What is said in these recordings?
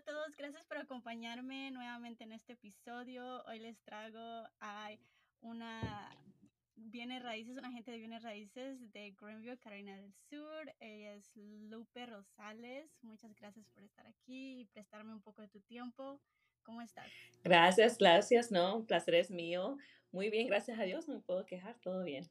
a todos, gracias por acompañarme nuevamente en este episodio. Hoy les traigo a una bienes raíces, una agente de bienes raíces de Greenville, Carolina del Sur. Ella es Lupe Rosales. Muchas gracias por estar aquí y prestarme un poco de tu tiempo. ¿Cómo estás? Gracias, gracias, no, un placer es mío. Muy bien, gracias a Dios, no me puedo quejar, todo bien.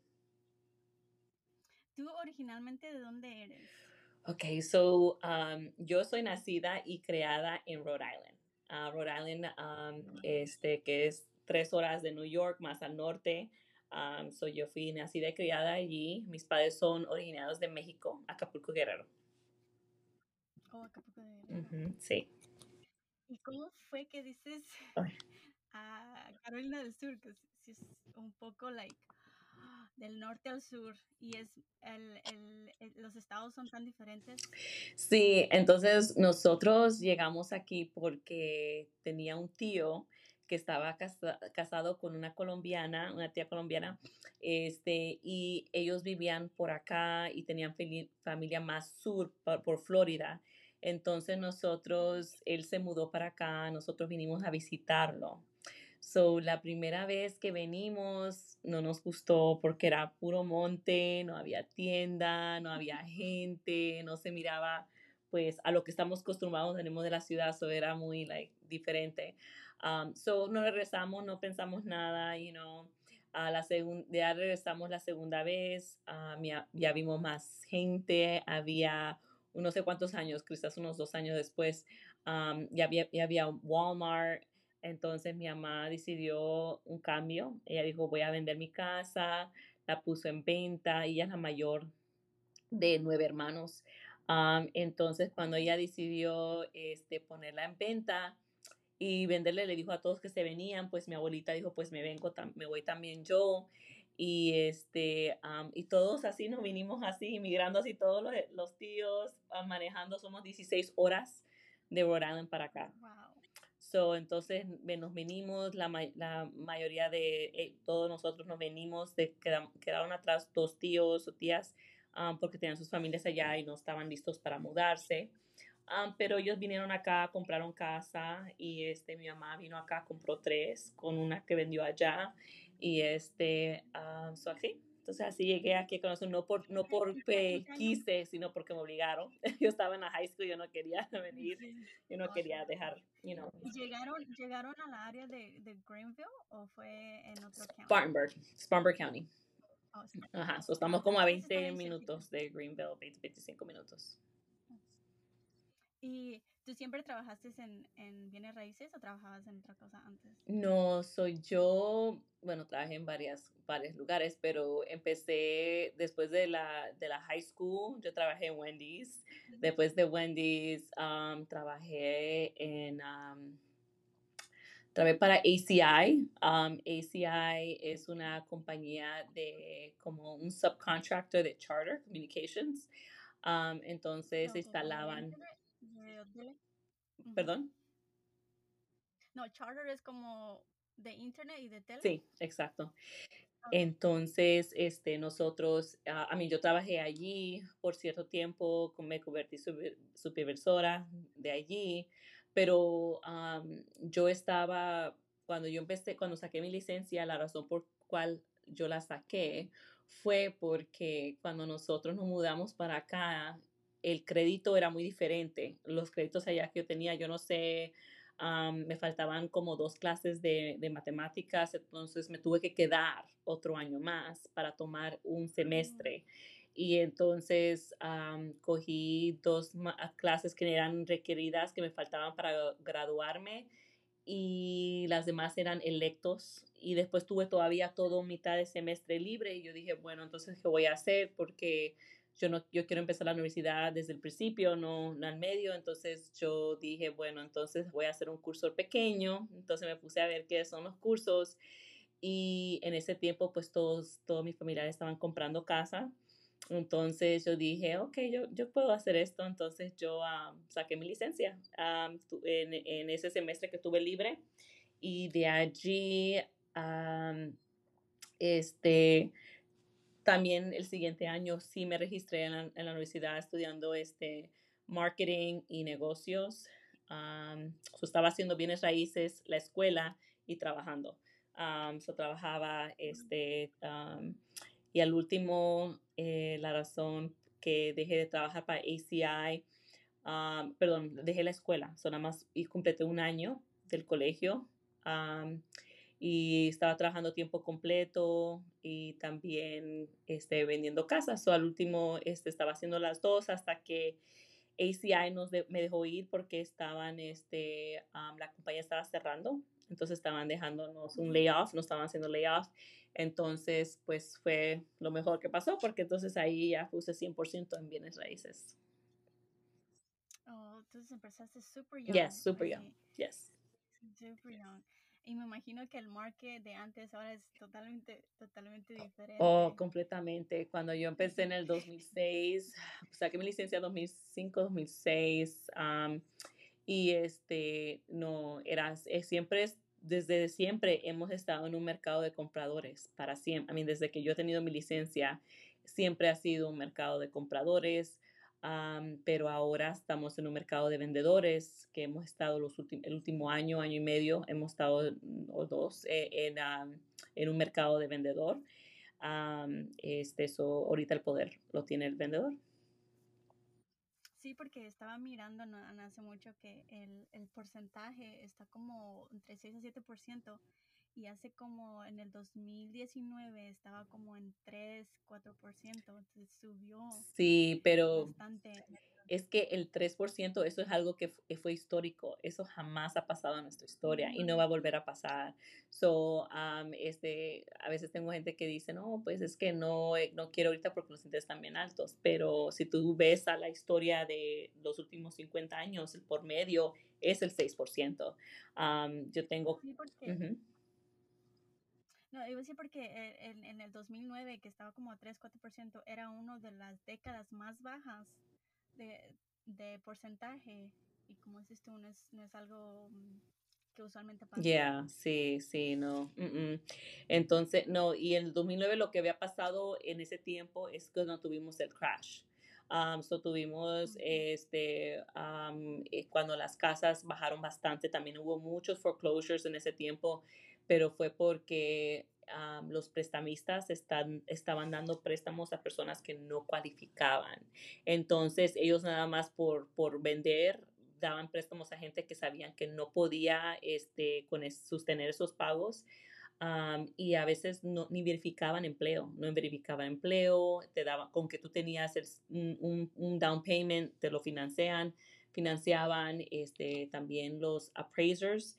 ¿Tú originalmente de dónde eres? Ok, so um, yo soy nacida y creada en Rhode Island. Uh, Rhode Island, um, este, que es tres horas de New York, más al norte. Um, so yo fui nacida y criada allí. Mis padres son originarios de México, Acapulco Guerrero. Oh, Acapulco Guerrero. sí. ¿Y cómo fue que dices a Carolina del Sur? Que es un poco like del norte al sur y es el, los estados son tan diferentes. Sí, entonces nosotros llegamos aquí porque tenía un tío que estaba casado con una colombiana, una tía colombiana, este, y ellos vivían por acá y tenían familia más sur, por Florida. Entonces nosotros, él se mudó para acá, nosotros vinimos a visitarlo. So, la primera vez que venimos no nos gustó porque era puro monte, no había tienda, no había gente, no se miraba pues a lo que estamos acostumbrados tenemos de la ciudad, so era muy like diferente. Um, so no regresamos, no pensamos nada, you know. A la ya regresamos la segunda vez, um, ya, vimos más gente, había no sé cuántos años, quizás unos dos años después, um, ya, había, ya había Walmart, entonces mi mamá decidió un cambio. Ella dijo, voy a vender mi casa, la puso en venta. Ella es la mayor de nueve hermanos. entonces cuando ella decidió este, ponerla en venta y venderle, le dijo a todos que se venían, pues mi abuelita dijo, pues me vengo, me voy también yo. Y, este, y todos así nos vinimos así, inmigrando así, todos los, los tíos manejando, somos 16 horas de Rhode para acá. Wow. So, entonces nos venimos, la, la mayoría de eh, todos nosotros nos venimos, de, quedaron, atrás dos tíos o tías um, porque tenían sus familias allá y no estaban listos para mudarse. Um, pero ellos vinieron acá, compraron casa y este, mi mamá vino acá, compró tres con una que vendió allá y este, um, so así, entonces así llegué aquí a conocer, no, por, no porque quise, sino porque me obligaron. Yo estaba en la high school, yo no quería venir, yo no quería dejar, you know. ¿Y llegaron, llegaron al área de, de Greenville o fue en otro county? Spartanburg, Spartanburg County. Oh, Ajá, so estamos como a 20 minutos de Greenville, 20, 25 minutos. ¿Y tú siempre trabajaste en, en, bienes raíces o trabajabas en otra cosa antes? No, soy yo, bueno, trabajé en varias, varios lugares, pero empecé después de la, de la high school, yo trabajé en Wendy's. Después de Wendy's, um, trabajé en... Um, trabajé para ACI. Um, ACI es una compañía de como un subcontractor de Charter Communications. entonces se instalaban ¿Perdón? No, charter es como de internet y de tele. Sí, exacto. Entonces, este, nosotros, ah, a mí yo trabajé allí por cierto tiempo, me convertí supervisora de allí, pero yo estaba, cuando yo empecé, cuando saqué mi licencia, la razón por cual yo la saqué fue porque cuando nosotros nos mudamos para acá, el crédito era muy diferente. Los créditos allá que yo tenía, yo no sé, me faltaban como dos clases de, matemáticas, entonces me tuve que quedar otro año más para tomar un semestre. Y entonces cogí dos clases que eran requeridas, que me faltaban para graduarme y las demás eran electos y después tuve todavía todo mitad de semestre libre y yo dije, bueno, entonces, ¿qué voy a hacer? Porque yo no yo quiero empezar la universidad desde el principio, no, no al medio, entonces yo dije, bueno, entonces voy a hacer un curso pequeño, entonces me puse a ver qué son los cursos y en ese tiempo pues todos, todos mis familiares estaban comprando casa, entonces yo dije, ok, yo, yo puedo hacer esto, entonces yo saqué mi licencia en, en, ese semestre que tuve libre y de allí, este, también el siguiente año sí me registré en la, universidad estudiando este marketing y negocios. estaba haciendo bienes raíces, la escuela y trabajando. Um, trabajaba, este, y al último, eh, la razón que dejé de trabajar para ACI, perdón, dejé la escuela, so nada más y completé un año del colegio y estaba trabajando tiempo completo y también este, vendiendo casas. So, al último este, estaba haciendo las dos hasta que ACI nos me dejó ir porque estaban, este, la compañía estaba cerrando, entonces estaban dejándonos un layoff, no estaban haciendo layoff. Entonces, pues fue lo mejor que pasó porque entonces ahí ya puse 100% en bienes raíces. Oh, entonces empezaste super young. Yes, super young. Yes. Super young. Y me imagino que el market de antes ahora es totalmente, totalmente diferente. Oh, completamente. Cuando yo empecé en el 2006, saqué mi licencia en 2005, 2006, y este, no, era, siempre, desde siempre hemos estado en un mercado de compradores, para siempre. I mean, desde que yo he tenido mi licencia, siempre ha sido un mercado de compradores pero ahora estamos en un mercado de vendedores que hemos estado los el último año, año y medio, hemos estado o dos eh, en, en, un mercado de vendedor. este, eso, ahorita el poder lo tiene el vendedor. Sí, porque estaba mirando no, hace mucho que el, el, porcentaje está como entre 6 a 7% y hace como en el 2019 estaba como en 3, 4%, entonces subió. Sí, pero bastante. es que el 3% eso es algo que fue histórico, eso jamás ha pasado en nuestra historia y no va a volver a pasar. So, este, a veces tengo gente que dice, no, pues es que no, eh, no quiero ahorita porque los intereses están bien altos, pero si tú ves a la historia de los últimos 50 años, el por medio es el 6%. yo tengo... No, iba a decir porque eh, en, en, el 2009, que estaba como a 3-4%, era una de las décadas más bajas de, de porcentaje. Y como dices tú, no es, no es algo mm, que usualmente pasa. Ya, sí, sí, no. Entonces, no, y en el 2009 lo que había pasado en ese tiempo es que no tuvimos el crash. Um, so tuvimos este um, cuando las casas bajaron bastante, también hubo muchos foreclosures en ese tiempo pero fue porque los prestamistas están, estaban dando préstamos a personas que no cualificaban. Entonces ellos nada más por, por vender daban préstamos a gente que sabían que no podía este, con sostener esos pagos. Y a veces no, ni verificaban empleo, no verificaban empleo, te daban, con que tú tenías un, un, down payment, te lo financian, financiaban este, también los appraisers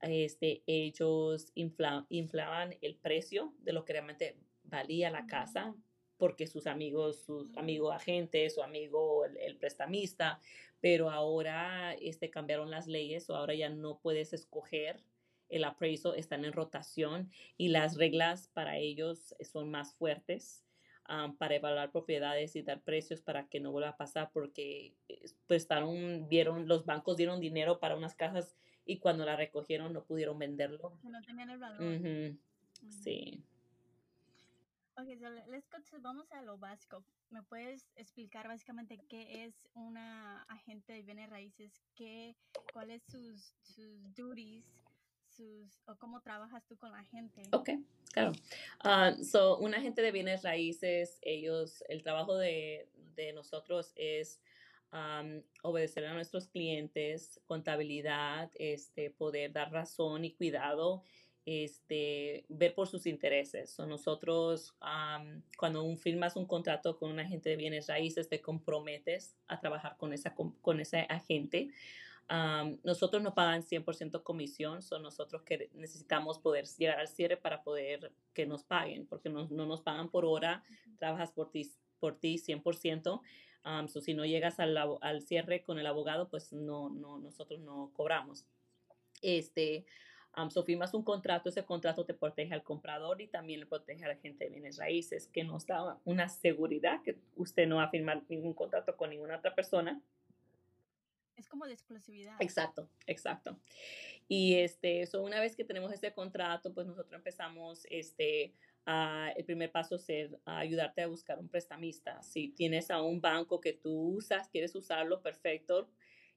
este, ellos inflaban el precio de lo que realmente valía la casa porque sus amigos, sus amigos agentes, su amigo el, prestamista, pero ahora este, cambiaron las leyes o ahora ya no puedes escoger el appraisal, están en rotación y las reglas para ellos son más fuertes. para evaluar propiedades y dar precios para que no vuelva a pasar porque prestaron, vieron, los bancos dieron dinero para unas casas y cuando la recogieron no pudieron venderlo. No tenían el valor. Sí. Ok, so let's go to, vamos a lo básico. ¿Me puedes explicar básicamente qué es una agente de bienes raíces? Qué, ¿Cuáles sus, sus duties? Sus, o cómo trabajas tú con la gente. Ok, claro. Uh, so, un agente de bienes raíces, ellos, el trabajo de, de nosotros es obedecer a nuestros clientes, contabilidad, este, poder dar razón y cuidado, este, ver por sus intereses. So nosotros, cuando un, firmas un contrato con un agente de bienes raíces, te comprometes a trabajar con, esa, con ese agente. Nosotros no pagan 100% comisión, son nosotros que necesitamos poder llegar al cierre para poder que nos paguen, porque no, no nos pagan por hora, trabajas por ti, por ti 100%. Um, si no llegas al, al, cierre con el abogado, pues no, no, nosotros no cobramos. Este, um, so firmas un contrato, ese contrato te protege al comprador y también le protege a la gente de bienes raíces, que nos da una seguridad que usted no va a firmar ningún contrato con ninguna otra persona. Es como de exclusividad. Exacto, exacto. Y este, so una vez que tenemos ese contrato, pues nosotros empezamos este, Ah, el primer paso ser, ayudarte a buscar un prestamista. Si tienes a un banco que tú usas, quieres usarlo, perfecto.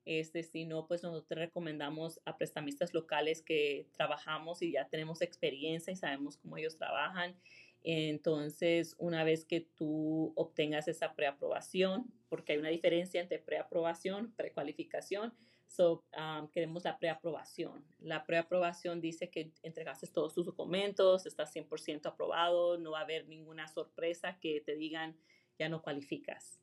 Este, si no, pues nosotros recomendamos a prestamistas locales que trabajamos y ya tenemos experiencia y sabemos cómo ellos trabajan. Entonces, una vez que tú obtengas esa preaprobación, porque hay una diferencia entre preaprobación, precualificación, So, um, queremos la preaprobación. La preaprobación dice que entregaste todos tus documentos, estás 100% aprobado, no va a haber ninguna sorpresa que te digan ya no cualificas.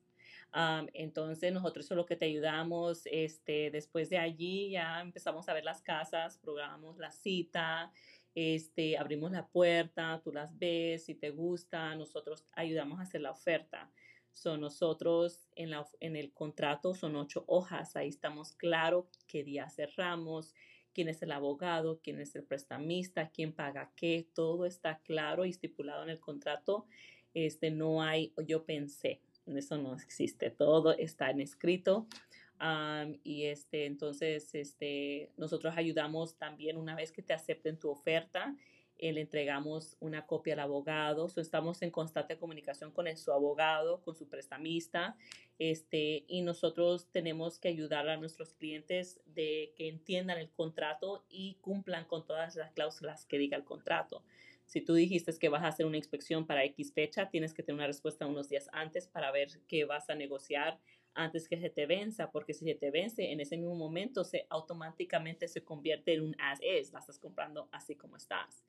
Um, entonces nosotros eso es lo que te ayudamos. Este, después de allí ya empezamos a ver las casas, programamos la cita, este, abrimos la puerta, tú las ves, si te gusta, nosotros ayudamos a hacer la oferta. Son nosotros en, la, en el contrato, son ocho hojas, ahí estamos claro qué día cerramos, quién es el abogado, quién es el prestamista, quién paga qué, todo está claro y estipulado en el contrato. Este, no hay, yo pensé, eso no existe, todo está en escrito. Y este, entonces, este, nosotros ayudamos también una vez que te acepten tu oferta eh, le entregamos una copia al abogado, estamos en constante comunicación con su abogado, con su prestamista, este, y nosotros tenemos que ayudar a nuestros clientes de que entiendan el contrato y cumplan con todas las cláusulas que diga el contrato. Si tú dijiste que vas a hacer una inspección para X fecha, tienes que tener una respuesta unos días antes para ver qué vas a negociar antes que se te venza, porque si se te vence en ese mismo momento, se automáticamente se convierte en un as is, la estás comprando así como estás.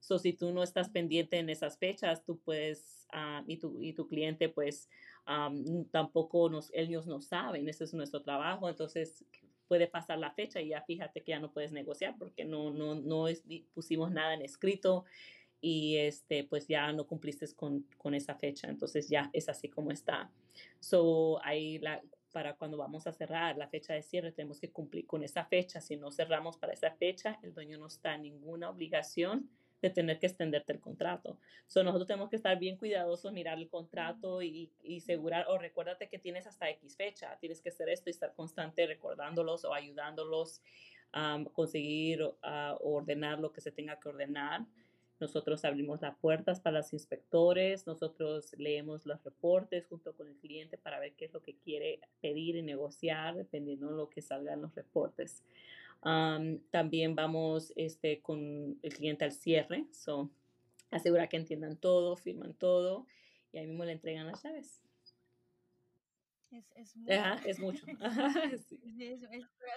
So, si tú no estás pendiente en esas fechas, tú puedes, ah, y, tu, y tu cliente, pues, tampoco nos, ellos no saben, ese es nuestro trabajo, entonces puede pasar la fecha y ya fíjate que ya no puedes negociar porque no, no, no pusimos nada en escrito y este, pues ya no cumpliste con, con esa fecha, entonces ya es así como está. So, ahí la, para cuando vamos a cerrar la fecha de cierre, tenemos que cumplir con esa fecha. Si no cerramos para esa fecha, el dueño no está en ninguna obligación de tener que extenderte el contrato. So, nosotros tenemos que estar bien cuidadosos, mirar el contrato y, y asegurar, o recuérdate que tienes hasta X fecha, tienes que hacer esto y estar constante recordándolos o ayudándolos a conseguir o ordenar lo que se tenga que ordenar. Nosotros abrimos las puertas para los inspectores, nosotros leemos los reportes junto con el cliente para ver qué es lo que quiere pedir y negociar, dependiendo de lo que salga en los reportes también vamos este, con el cliente al cierre, so, asegura que entiendan todo, firman todo y ahí mismo le entregan las llaves. Es, es, mucho. es mucho.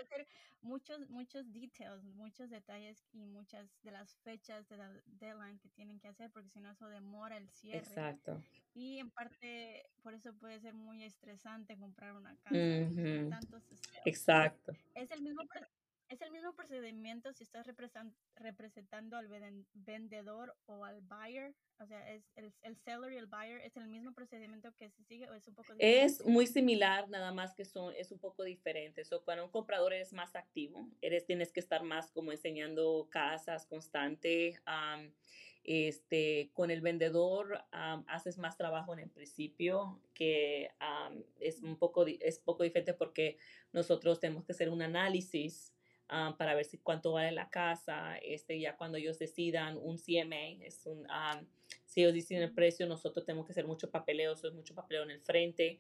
hacer muchos, muchos details, muchos detalles y muchas de las fechas de la deadline que tienen que hacer, porque si no eso demora el cierre. Exacto. Y en parte, por eso puede ser muy estresante comprar una casa. Exacto. Es el mismo es el mismo procedimiento si estás representando al vendedor o al buyer. O sea, es el, el seller y el buyer es el mismo procedimiento que se sigue o es un poco diferente. Es muy similar, nada más que son, es un poco diferente. So, cuando un comprador es más activo, eres, tienes que estar más como enseñando casas constante. este, con el vendedor haces más trabajo en el principio, que es un poco, es poco diferente porque nosotros tenemos que hacer un análisis Ah, para ver si cuánto vale la casa. Este, ya cuando ellos decidan un CMA, es un, um, si ellos deciden el precio, nosotros tenemos que hacer mucho papeleo, eso es mucho papeleo en el frente.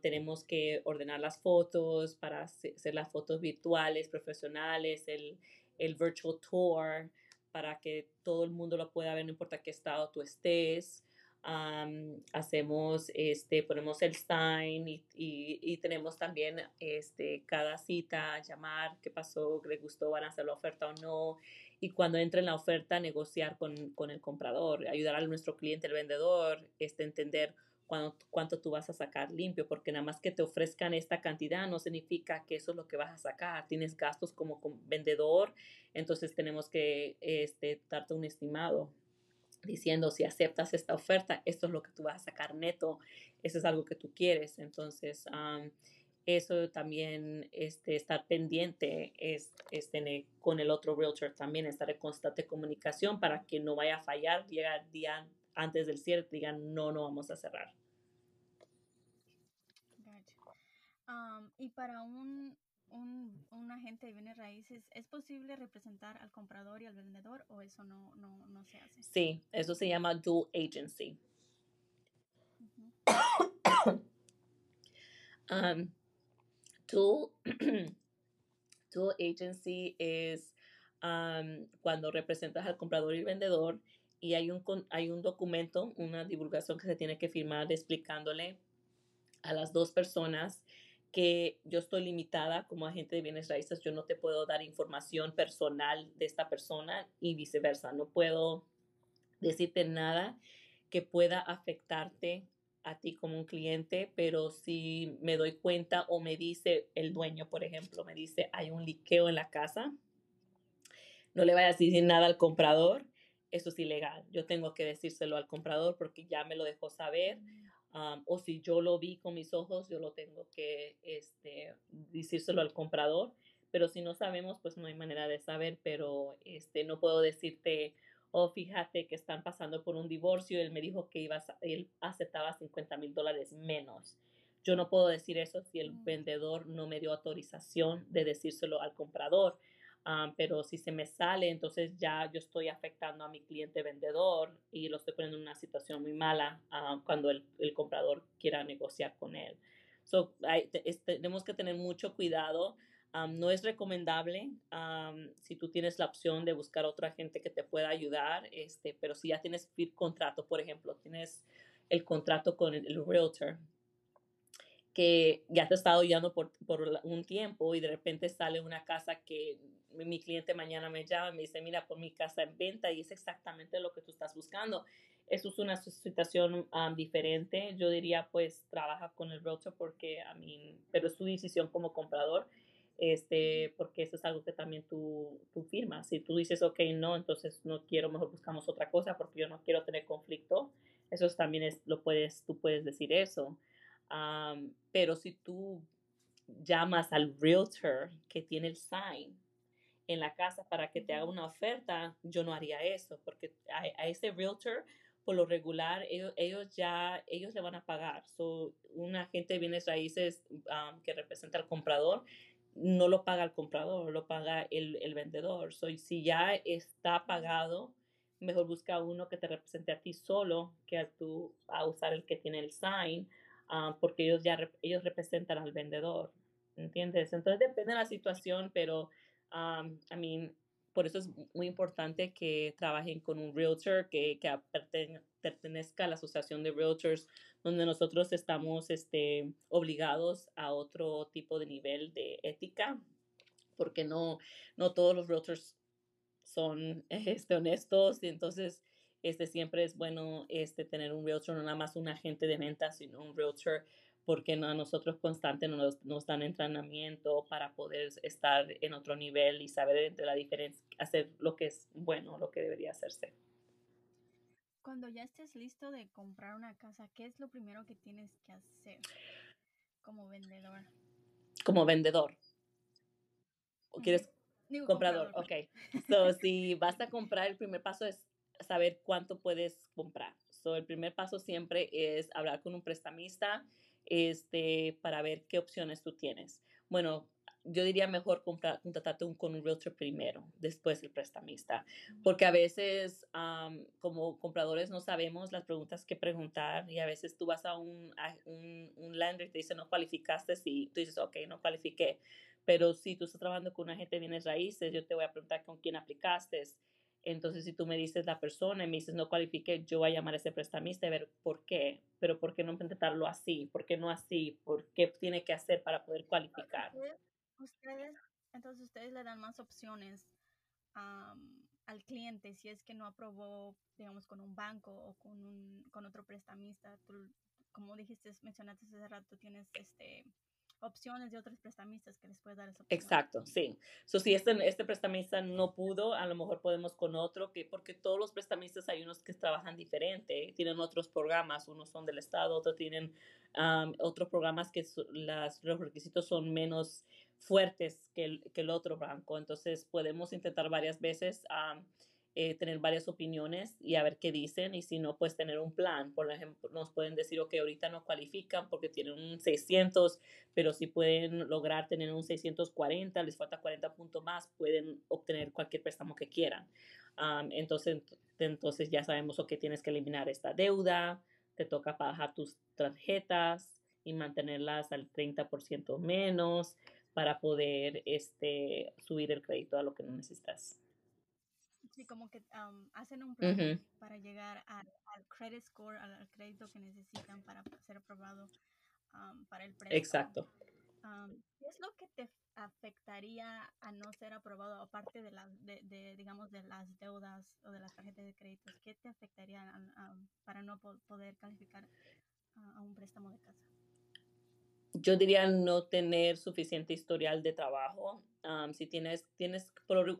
tenemos que ordenar las fotos para hacer las fotos virtuales, profesionales, el, el virtual tour, para que todo el mundo lo pueda ver, no importa qué estado tú estés hacemos, este, ponemos el sign y, y, tenemos también este, cada cita, llamar, qué pasó, le gustó, van a hacer la oferta o no. Y cuando entra en la oferta, negociar con, con el comprador, ayudar a nuestro cliente, el vendedor, este, entender cuánto, cuánto tú vas a sacar limpio, porque nada más que te ofrezcan esta cantidad no significa que eso es lo que vas a sacar. Tienes gastos como vendedor, entonces tenemos que este, darte un estimado diciendo si aceptas esta oferta, esto es lo que tú vas a sacar neto, eso es algo que tú quieres. Entonces, eso también, este, estar pendiente es, este, con el otro realtor también, estar en constante comunicación para que no vaya a fallar, llegar el día antes del cierre, digan, no, no vamos a cerrar. y para un, un, un, agente de bienes raíces, ¿es posible representar al comprador y al vendedor o eso no, no, no se hace? Sí, eso se llama dual agency. Um, Tool, tool agency es cuando representas al comprador y el vendedor y hay un, hay un documento, una divulgación que se tiene que firmar explicándole a las dos personas que yo estoy limitada como agente de bienes raíces, yo no te puedo dar información personal de esta persona y viceversa, no puedo decirte nada que pueda afectarte a ti como un cliente, pero si me doy cuenta o me dice el dueño, por ejemplo, me dice hay un liqueo en la casa, no le vayas a decir nada al comprador, eso es ilegal. Yo tengo que decírselo al comprador porque ya me lo dejó saber. O si yo lo vi con mis ojos, yo lo tengo que este, decírselo al comprador. Pero si no sabemos, pues no hay manera de saber. Pero este, no puedo decirte, oh, fíjate que están pasando por un divorcio. Él me dijo que iba él aceptaba 50 mil dólares menos. Yo no puedo decir eso si el vendedor no me dio autorización de decírselo al comprador. Ah, pero si se me sale, entonces ya yo estoy afectando a mi cliente vendedor y lo estoy poniendo en una situación muy mala ah, cuando el, el, comprador quiera negociar con él. So, tenemos que tener mucho cuidado. Ah, no es recomendable si tú tienes la opción de buscar otra gente que te pueda ayudar, este, pero si ya tienes contrato, por ejemplo, tienes el contrato con el, el realtor, que ya te ha estado guiando por, por, un tiempo y de repente sale una casa que mi cliente mañana me llama y me dice, mira, por mi casa en venta y es exactamente lo que tú estás buscando. Eso es una situación um, diferente. Yo diría, pues, trabaja con el realtor porque, a mí, pero es tu decisión como comprador, este, porque eso es algo que también tú, tú firmas. Si tú dices, ok, no, entonces no quiero, mejor buscamos otra cosa porque yo no quiero tener conflicto. Eso también es, lo puedes, tú puedes decir eso pero si tú llamas al realtor que tiene el sign en la casa para que te haga una oferta, yo no haría eso, porque a, ese realtor, por lo regular, ellos, ya, ellos le van a pagar. So, un agente de bienes raíces que representa al comprador, no lo paga el comprador, lo paga el, el vendedor. So, si ya está pagado, mejor busca uno que te represente a ti solo que a, tú, a usar el que tiene el sign Ah, porque ellos ya ellos representan al vendedor, ¿entiendes? Entonces depende de la situación, pero a mí por eso es muy importante que trabajen con un realtor que, que pertenezca a la asociación de realtors, donde nosotros estamos este, obligados a otro tipo de nivel de ética, porque no, no todos los realtors son este, honestos y entonces este, siempre es bueno este, tener un realtor, no nada más un agente de ventas, sino un realtor, porque a nosotros constante nos, nos dan entrenamiento para poder estar en otro nivel y saber entre la diferencia, hacer lo que es bueno, lo que debería hacerse. Cuando ya estés listo de comprar una casa, ¿qué es lo primero que tienes que hacer como vendedor? Como vendedor. ¿O quieres comprador? Ok. So, si vas a comprar, el primer paso es saber cuánto puedes comprar. So, el primer paso siempre es hablar con un prestamista este, para ver qué opciones tú tienes. Bueno, yo diría mejor comprar, contratarte un, con un realtor primero, después el prestamista, porque a veces como compradores no sabemos las preguntas que preguntar y a veces tú vas a un, un, un lender y te dice no cualificaste y tú dices, ok, no cualifiqué, pero si tú estás trabajando con un agente de bienes raíces, yo te voy a preguntar con quién aplicaste, entonces, si tú me dices la persona y me dices no cualifique, yo voy a llamar a ese prestamista y ver por qué, pero por qué no intentarlo así, por qué no así, por qué tiene que hacer para poder cualificar. Ustedes, entonces ustedes le dan más opciones al cliente si es que no aprobó, digamos, con un banco o con, un, con otro prestamista. Tú, como dijiste, mencionaste hace rato, tienes este opciones de otros prestamistas que les puede dar esa. Exacto, sí. So, si este, este prestamista no pudo, a lo mejor podemos con otro, que porque todos los prestamistas hay unos que trabajan diferente, tienen otros programas, unos son del Estado, otros tienen otros programas que las, los requisitos son menos fuertes que el, que el otro banco. Entonces, podemos intentar varias veces. Eh, tener varias opiniones y a ver qué dicen y si no, pues tener un plan. Por ejemplo, nos pueden decir, ok, ahorita no cualifican porque tienen un 600, pero si pueden lograr tener un 640, les falta 40 puntos más, pueden obtener cualquier préstamo que quieran. entonces, entonces ya sabemos, que tienes que eliminar esta deuda, te toca bajar tus tarjetas, y mantenerlas al 30% menos para poder este, subir el crédito a lo que necesitas. Sí, como que hacen un plan para llegar al, credit score, al, crédito que necesitan para ser aprobado para el préstamo. Exacto. ¿Qué es lo que te afectaría a no ser aprobado, aparte de, las de, digamos, de las deudas o de las tarjetas de crédito? ¿Qué te afectaría para no poder calificar a un préstamo de casa? Yo diría no tener suficiente historial de trabajo. si tienes, tienes,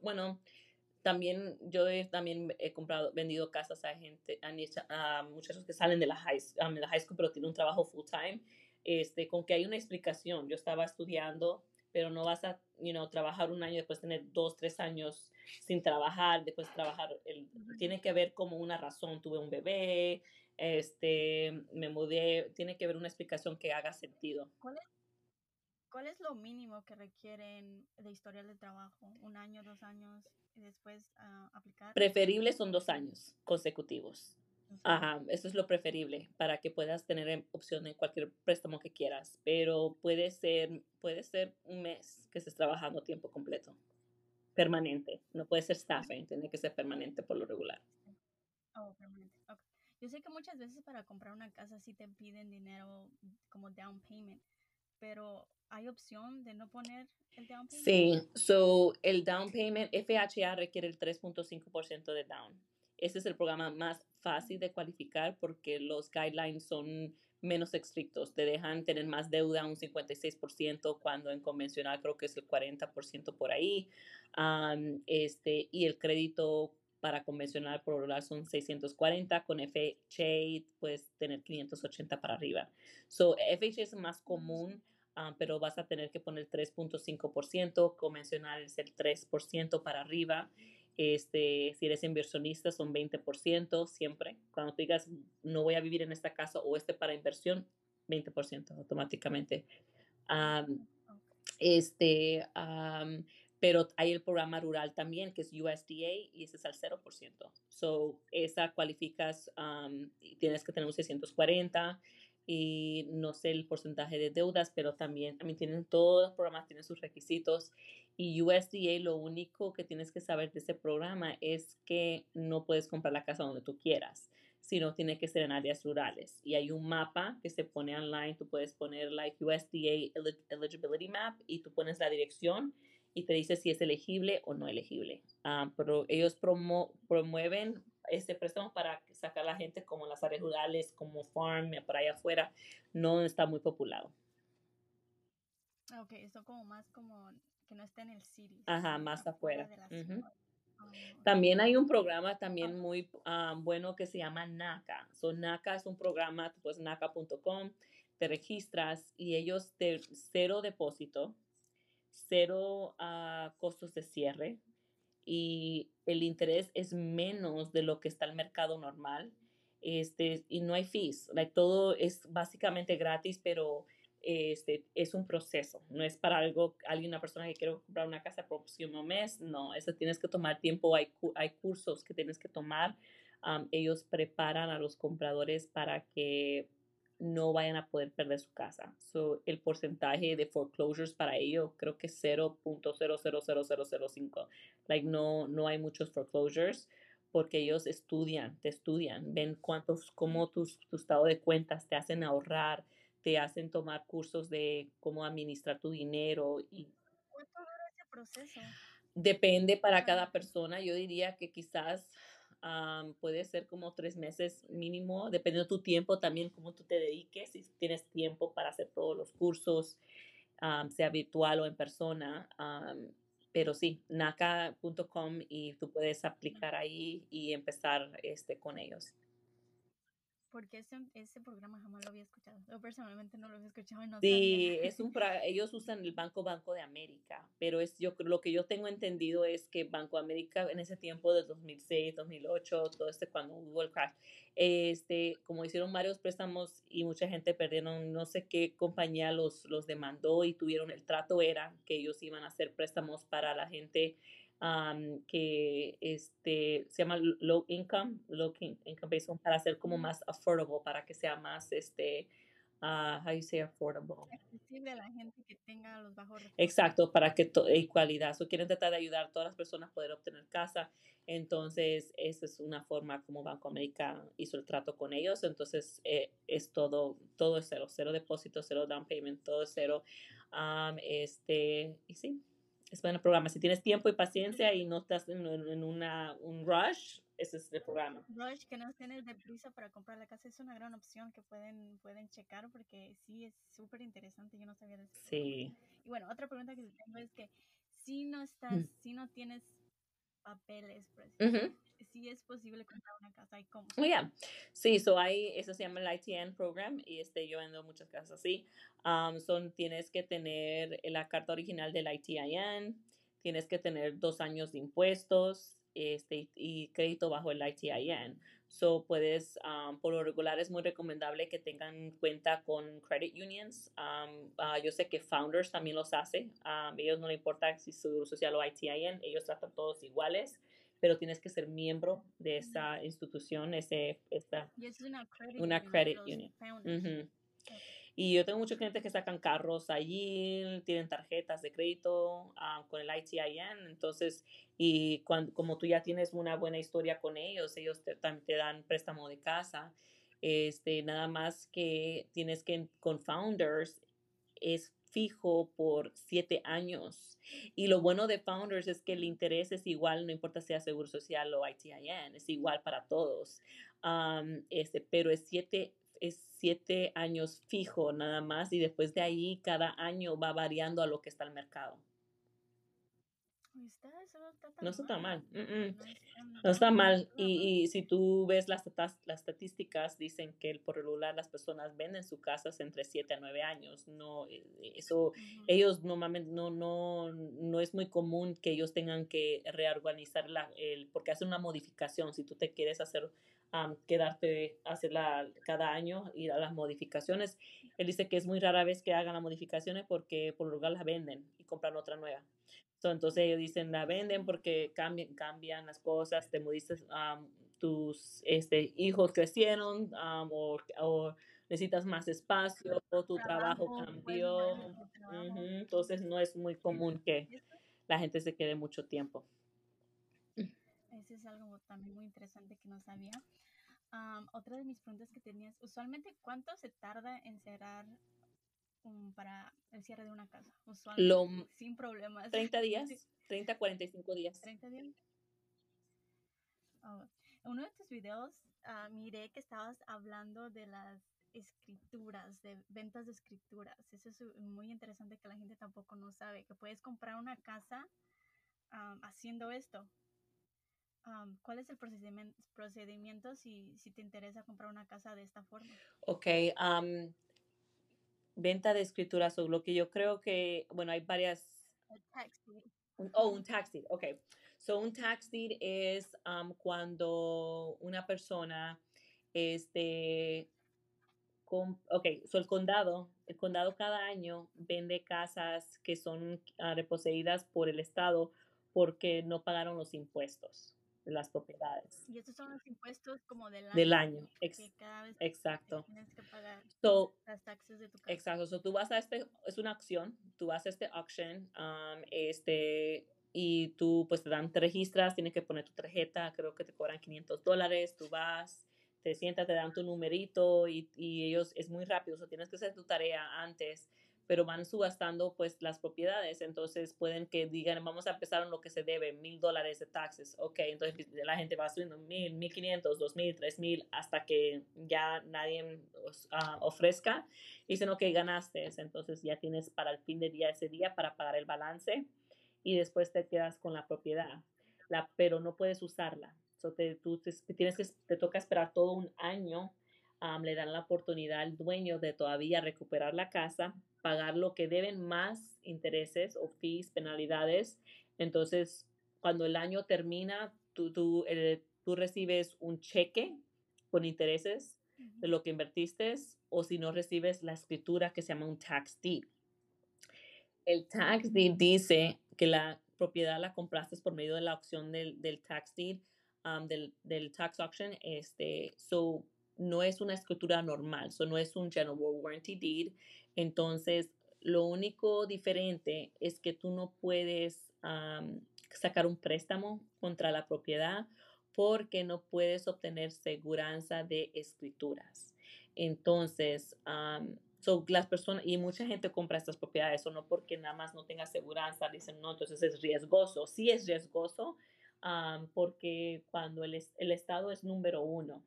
bueno, también yo he, también he comprado, vendido casas a gente, a, muchachos que salen de la high, de la high school, pero tienen un trabajo full time, este, con que hay una explicación. Yo estaba estudiando, pero no vas a, you know, trabajar un año, después tener dos, tres años sin trabajar, después trabajar, el, tiene que haber como una razón, tuve un bebé, este, me mudé, tiene que haber una explicación que haga sentido. ¿Cuál es, cuál es lo mínimo que requieren de historial de trabajo? ¿Un año, dos años? después uh, aplicar? Preferible son dos años consecutivos. Ajá, eso es lo preferible para que puedas tener opción en cualquier préstamo que quieras, pero puede ser, puede ser un mes que estés trabajando tiempo completo, permanente, no puede ser staffing, tiene que ser permanente por lo regular. Oh, permanente. Okay. Yo sé que muchas veces para comprar una casa sí te piden dinero como down payment, pero ¿hay opción de no poner el down payment? Sí, so el down payment, FHA requiere el 3.5% de down. Ese es el programa más fácil de cualificar porque los guidelines son menos estrictos. Te dejan tener más deuda, un 56%, cuando en convencional creo que es el 40% por ahí. este, y el crédito para convencional por regular son 640, con FHA puedes tener 580 para arriba. So, FHA es más común Ah, pero vas a tener que poner 3.5%, convencional es el 3% para arriba. Este, si eres inversionista son 20% siempre. Cuando tú digas no voy a vivir en esta casa o este para inversión, 20% automáticamente. este, pero hay el programa rural también, que es USDA, y ese es al 0%. So, esa cualificas, y tienes que tener un 640 y no sé el porcentaje de deudas, pero también, también tienen todos los programas, tienen sus requisitos. Y USDA lo único que tienes que saber de ese programa es que no puedes comprar la casa donde tú quieras, sino tiene que ser en áreas rurales. Y hay un mapa que se pone online, tú puedes poner like USDA Eligibility Map y tú pones la dirección y te dice si es elegible o no elegible. Ah, pero ellos promueven este préstamo para sacar a la gente como las áreas rurales, como farm, por allá afuera, no está muy populado. Ok, eso como más como que no esté en el city. Ajá, más afuera. Ah, también hay un programa también ah. muy ah, bueno que se llama NACA. So, NACA es un programa, pues NACA.com, te registras y ellos te cero depósito, cero costos de cierre, y el interés es menos de lo que está el mercado normal. Este, y no hay fees, todo es básicamente gratis, pero este, es un proceso, no es para algo, alguien, una persona que quiere comprar una casa el próximo mes, no, eso tienes que tomar tiempo, hay, hay cursos que tienes que tomar, ellos preparan a los compradores para que no vayan a poder perder su casa. So, el porcentaje de foreclosures para ello creo que es 0.000005. Like no, no hay muchos foreclosures porque ellos estudian, te estudian, ven cuántos, cómo tu, tu estado de cuentas te hacen ahorrar, te hacen tomar cursos de cómo administrar tu dinero. Y ¿Cuánto dura ese proceso? Depende para cada persona. Yo diría que quizás puede ser como tres meses mínimo, dependiendo de tu tiempo también, cómo tú te dediques, si tienes tiempo para hacer todos los cursos, sea virtual o en persona. pero sí, naca.com y tú puedes aplicar ahí y empezar este, con ellos porque ese, ese programa jamás lo había escuchado. Yo personalmente no lo había escuchado y no Sí, es un ellos usan el Banco Banco de América, pero es yo lo que yo tengo entendido es que Banco de América en ese tiempo de 2006, 2008, todo este cuando hubo el crash, este, como hicieron varios préstamos y mucha gente perdieron, no sé qué compañía los los demandó y tuvieron el trato era que ellos iban a hacer préstamos para la gente que este, se llama low income, low income para hacer como más affordable, para que sea más, este, uh, how you say affordable. Accesible a la gente que tenga los bajos recursos. Exacto, para que igualdad. So, quieren tratar de ayudar a todas las personas a poder obtener casa. Entonces, esa es una forma como Banco América hizo el trato con ellos. Entonces, eh, es todo, todo es cero, cero depósito, cero down payment, todo es cero. Um, este, y sí, es buen programa. Si tienes tiempo y paciencia y no estás en, en una, un rush, ese es el programa. Rush, que no tienes deprisa para comprar la casa, es una gran opción que pueden, pueden checar porque sí es súper interesante. Yo no sabía de eso. Sí. Y bueno, otra pregunta que tengo es que si no estás, Mm. si no tienes papeles, por así Ujú. decirlo, si es posible comprar una casa y cómo. Oh, yeah. Sí, so hay, eso se llama el ITN program y este, yo vendo muchas casas así. Um, son, tienes que tener la carta original del ITIN, tienes que tener dos años de impuestos este, y crédito bajo el ITIN. So puedes, um, por lo regular es muy recomendable que tengan cuenta con credit unions. Um, ah, yo sé que Founders también los hace. Um, ellos no le importa si su social o ITIN, ellos tratan todos iguales pero tienes que ser miembro de esa institución, ese, esta, Y es una credit Una union, credit union. Ujú. Y yo tengo muchos clientes que sacan carros allí, tienen tarjetas de crédito ah, con el ITIN, entonces, y cuando, como tú ya tienes una buena historia con ellos, ellos te, también te dan préstamo de casa, este, nada más que tienes que, con Founders, es fijo por siete años. Y lo bueno de Founders es que el interés es igual, no importa sea Seguro Social o ITIN, es igual para todos. Am, este, pero es siete, es siete años fijo nada más y después de ahí cada año va variando a lo que está el mercado. Está, eso no está tan No está tan mal. mm, mm. No está, mal. Y, y si tú ves las, las estadísticas, dicen que por regular las personas venden sus casas entre 7 a 9 años. No, eh, eso, Ujú. ellos normalmente no, no, no es muy común que ellos tengan que reorganizar la, el, porque hacen una modificación. Si tú te quieres hacer, am, quedarte, hacerla cada año, ir a las modificaciones, él dice que es muy rara vez que hagan las modificaciones porque por regular la venden y compran otra nueva. So, entonces ellos dicen, la venden porque cambian, cambian las cosas, te dices, tus este, hijos crecieron am, o, o necesitas más espacio, o tu trabajo, Trabajo, puedes cambió. trabajo. Entonces no es muy común que la gente se quede mucho tiempo. Ese es algo también muy interesante que no sabía. Am, otra de mis preguntas que tenías, usualmente, ¿cuánto se tarda en cerrar um, para el cierre de una casa? Usualmente, Lo, sin problemas. 30 días, 30, 45 días. 30 días. Oh, En uno de tus videos ah, miré que estabas hablando de las escrituras, de ventas de escrituras. Eso es uh, muy interesante que la gente tampoco no sabe, que puedes comprar una casa am, haciendo esto. Am, ¿Cuál es el procedimiento, procedimiento si, si te interesa comprar una casa de esta forma? Ok, am, venta de escrituras, o lo que yo creo que, bueno, hay varias El tax deed. Un- oh, un tax deed, ok. So, un tax deed es um, cuando una persona, este, com- ok, so el condado, el condado cada año vende casas que son ah, reposeídas por el Estado porque no pagaron los impuestos de las propiedades Y estos son los impuestos como del año. del año. Que Ex- cada vez exacto. tienes que pagar So, las taxes de tu casa. Exacto, so tú vas a este, es una acción, tú vas a este auction, um, este, y tú pues te dan, te registras, tienes que poner tu tarjeta, creo que te cobran 500 dólares, tú vas, te sientas, te dan tu numerito y, y ellos, es muy rápido, so tienes que hacer tu tarea antes, pero van subastando pues las propiedades, entonces pueden que digan, vamos a empezar en lo que se debe, mil dólares de taxes, ok, entonces la gente va subiendo mil, mil quinientos, dos mil, tres mil, hasta que ya nadie ah, ofrezca, dicen, ok, ganaste, entonces ya tienes para el fin de día ese día para pagar el balance, y después te quedas con la propiedad, la, pero no puedes usarla, so te, tú te, tienes que, te toca esperar todo un año, am, le dan la oportunidad al dueño de todavía recuperar la casa, pagar lo que deben más intereses o fees, penalidades. Entonces, cuando el año termina, tú, tú, eh, tú recibes un cheque con intereses Ujú. de lo que invertiste o si no recibes la escritura que se llama un tax deed. El tax deed dice que la propiedad la compraste por medio de la opción del, del tax deed, um, del, del tax auction. Este, so, no es una escritura normal, so no es un general warranty deed. Entonces, lo único diferente es que tú no puedes sacar un préstamo contra la propiedad porque no puedes obtener seguridad de escrituras. Entonces, So, las personas, y mucha gente compra estas propiedades, o no porque nada más no tenga seguridad, dicen, no, entonces es riesgoso. Sí es riesgoso, porque cuando el, el, Estado es número uno.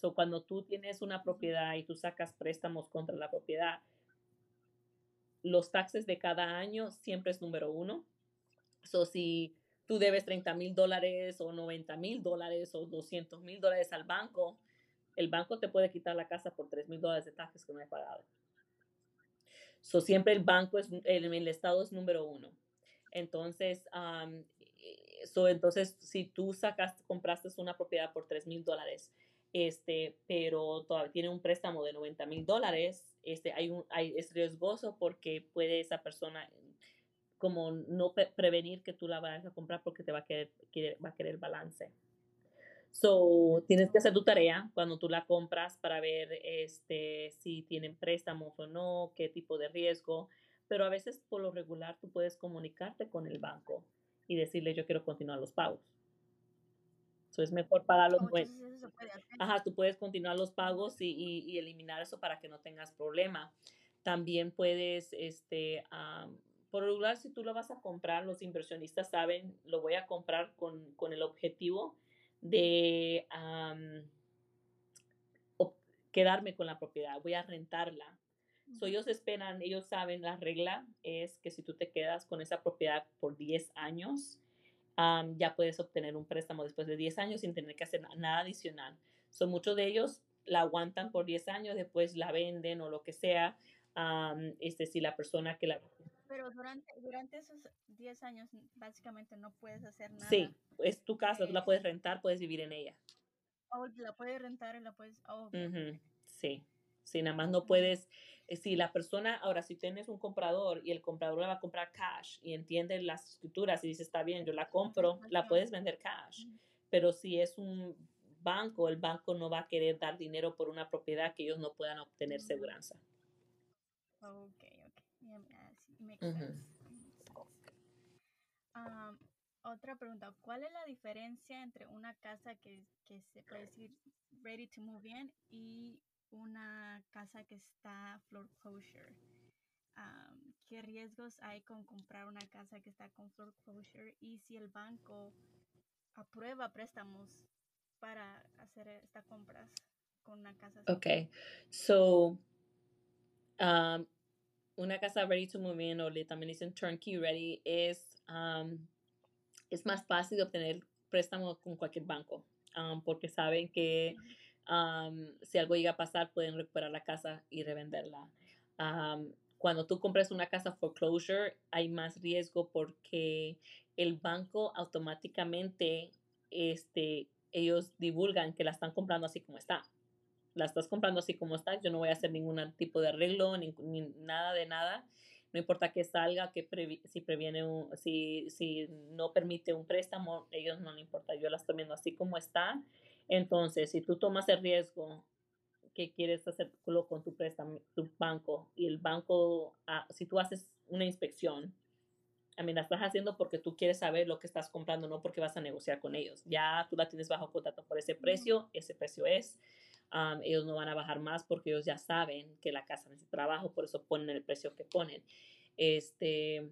So, cuando tú tienes una propiedad y tú sacas préstamos contra la propiedad, los taxes de cada año siempre es número uno. So, si tú debes 30 mil dólares o 90 mil dólares o 200 mil dólares al banco, el banco te puede quitar la casa por 3 mil dólares de taxes que no he pagado. So, siempre el banco es, el, el Estado es número uno. Entonces, so, entonces, si tú sacas, compraste una propiedad por 3 mil dólares, este, pero todavía tiene un préstamo de 90 mil dólares, este, hay un, hay, es riesgoso porque puede esa persona como no prevenir que tú la vayas a comprar porque te va a querer, va a querer balance. So, tienes que hacer tu tarea cuando tú la compras para ver este, si tienen préstamos o no, qué tipo de riesgo. Pero a veces, por lo regular, tú puedes comunicarte con el banco y decirle, yo quiero continuar los pagos. Eso es mejor pagar los Ajá, tú puedes continuar los pagos y, y, eliminar eso para que no tengas problema. También puedes, este, por lo regular, si tú lo vas a comprar, los inversionistas saben, lo voy a comprar con, con el objetivo de quedarme con la propiedad, voy a rentarla. So, ellos esperan, ellos saben, la regla es que si tú te quedas con esa propiedad por 10 años, ya puedes obtener un préstamo después de 10 años sin tener que hacer nada adicional. Son muchos de ellos la aguantan por 10 años, después la venden o lo que sea. este, si la persona que la pero durante, durante esos 10 años básicamente no puedes hacer nada. Sí, es tu casa, tú la puedes rentar, puedes vivir en ella. Oh, la puedes rentar y la puedes... Oh, Sí, sí, nada más no puedes... Eh, si la persona, ahora si tienes un comprador y el comprador la va a comprar cash y entiende las escrituras y dice, está bien, yo la compro, la puedes vender cash. Pero si es un banco, el banco no va a querer dar dinero por una propiedad que ellos no puedan obtener seguridad. Ok, ok otra pregunta, ¿cuál es la diferencia entre una casa que, se puede decir ready to move in y una casa que está foreclosure? ¿Qué riesgos hay con comprar una casa que está con foreclosure y si el banco aprueba préstamos para hacer estas compras con una casa? Ok, so um, una casa ready to move in o le también dicen turnkey ready es, es más fácil obtener préstamo con cualquier banco porque saben que si algo llega a pasar pueden recuperar la casa y revenderla. cuando tú compras una casa foreclosure hay más riesgo porque el banco automáticamente este, ellos divulgan que la están comprando así como está la estás comprando así como está, yo no voy a hacer ningún tipo de arreglo, ni, nada de nada. No importa que salga, que si previene un, si, si no permite un préstamo, ellos no le importa. Yo la estoy viendo así como está. Entonces, si tú tomas el riesgo que quieres hacerlo con tu préstamo, tu banco, y el banco, ah, si tú haces una inspección, a mí la estás haciendo porque tú quieres saber lo que estás comprando, no porque vas a negociar con ellos. Ya tú la tienes bajo contrato por ese precio, ese precio es ellos no van a bajar más porque ellos ya saben que la casa necesita trabajo, por eso ponen el precio que ponen. Este,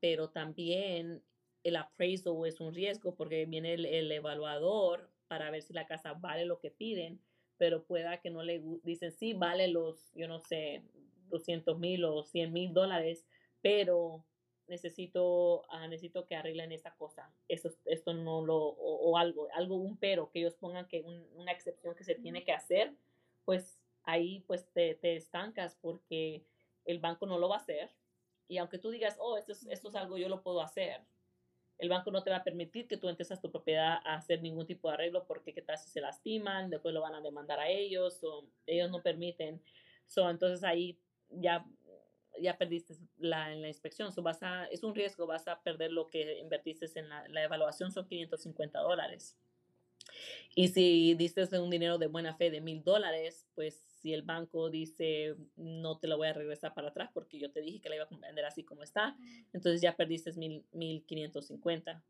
pero también el appraisal es un riesgo porque viene el, evaluador para ver si la casa vale lo que piden, pero pueda que no le dicen, sí, vale los, yo no sé, 200 mil o 100 mil dólares, pero necesito, ah, necesito que arreglen esta cosa, esto, esto no lo, o, algo, algo, un pero, que ellos pongan que una excepción que se tiene que hacer, pues ahí pues te, te, estancas porque el banco no lo va a hacer. Y aunque tú digas, oh, esto es, esto es algo, yo lo puedo hacer, el banco no te va a permitir que tú entres a tu propiedad a hacer ningún tipo de arreglo porque qué tal si se lastiman, después lo van a demandar a ellos o ellos no permiten. So, entonces ahí ya ya perdiste la, en la inspección. So vas a, es un riesgo, vas a perder lo que invertiste en la, la evaluación, son 550 dólares. Y si dices un dinero de buena fe de mil dólares, pues si el banco dice no te lo voy a regresar para atrás porque yo te dije que la iba a vender así como está, entonces ya perdiste mil, mil quinientos cincuenta.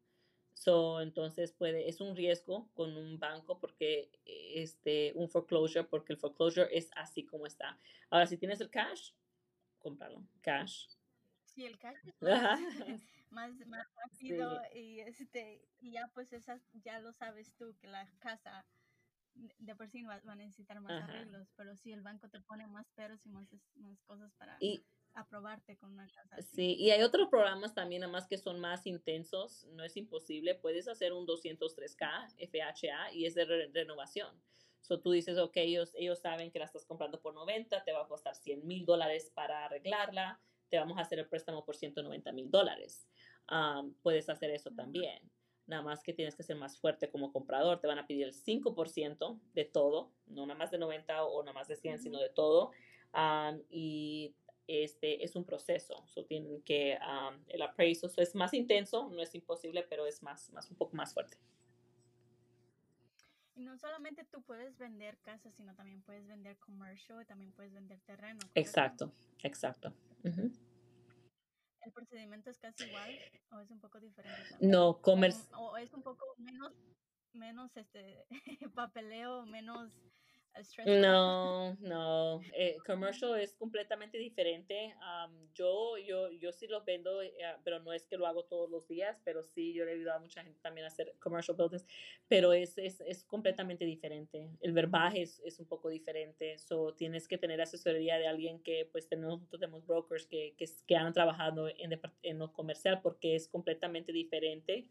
So, entonces puede, es un riesgo con un banco porque este, un foreclosure, porque el foreclosure es así como está. Ahora, si tienes el cash, cómpralo, cash. Sí, el cash es más, más, rápido y, este, y ya pues esas, ya lo sabes tú que la casa de por sí va, a necesitar más arreglos, pero si el banco te pone más peros y más, más cosas para aprobarte con una casa. Sí, y hay otros programas también, además que son más intensos, no es imposible, puedes hacer un 203K FHA y es de renovación. So tú dices, ok, ellos, ellos saben que la estás comprando por 90, te va a costar 100 mil dólares para arreglarla, te vamos a hacer el préstamo por 190 mil dólares. puedes hacer eso también. Nada más que tienes que ser más fuerte como comprador. Te van a pedir el 5% de todo, no nada más de 90 o nada más de 100, sino de todo. y este es un proceso. So, tienen que, el appraisal es más intenso, no es imposible, pero es más, más, un poco más fuerte. Y no solamente tú puedes vender casas, sino también puedes vender commercial y también puedes vender terreno. Exacto, exacto. ¿El procedimiento es casi igual o es un poco diferente? No, comercio. O, es un poco menos, menos este papeleo, menos no, no. Eh, commercial es completamente diferente. yo, yo, yo sí los vendo, eh, pero no es que lo hago todos los días, pero sí, yo le he ayudado a mucha gente también a hacer commercial buildings, pero es, es, es completamente diferente. El verbaje es, es, un poco diferente. So, tienes que tener asesoría de alguien que, pues, tenemos, tenemos brokers que, que, que han trabajado en, en lo comercial porque es completamente diferente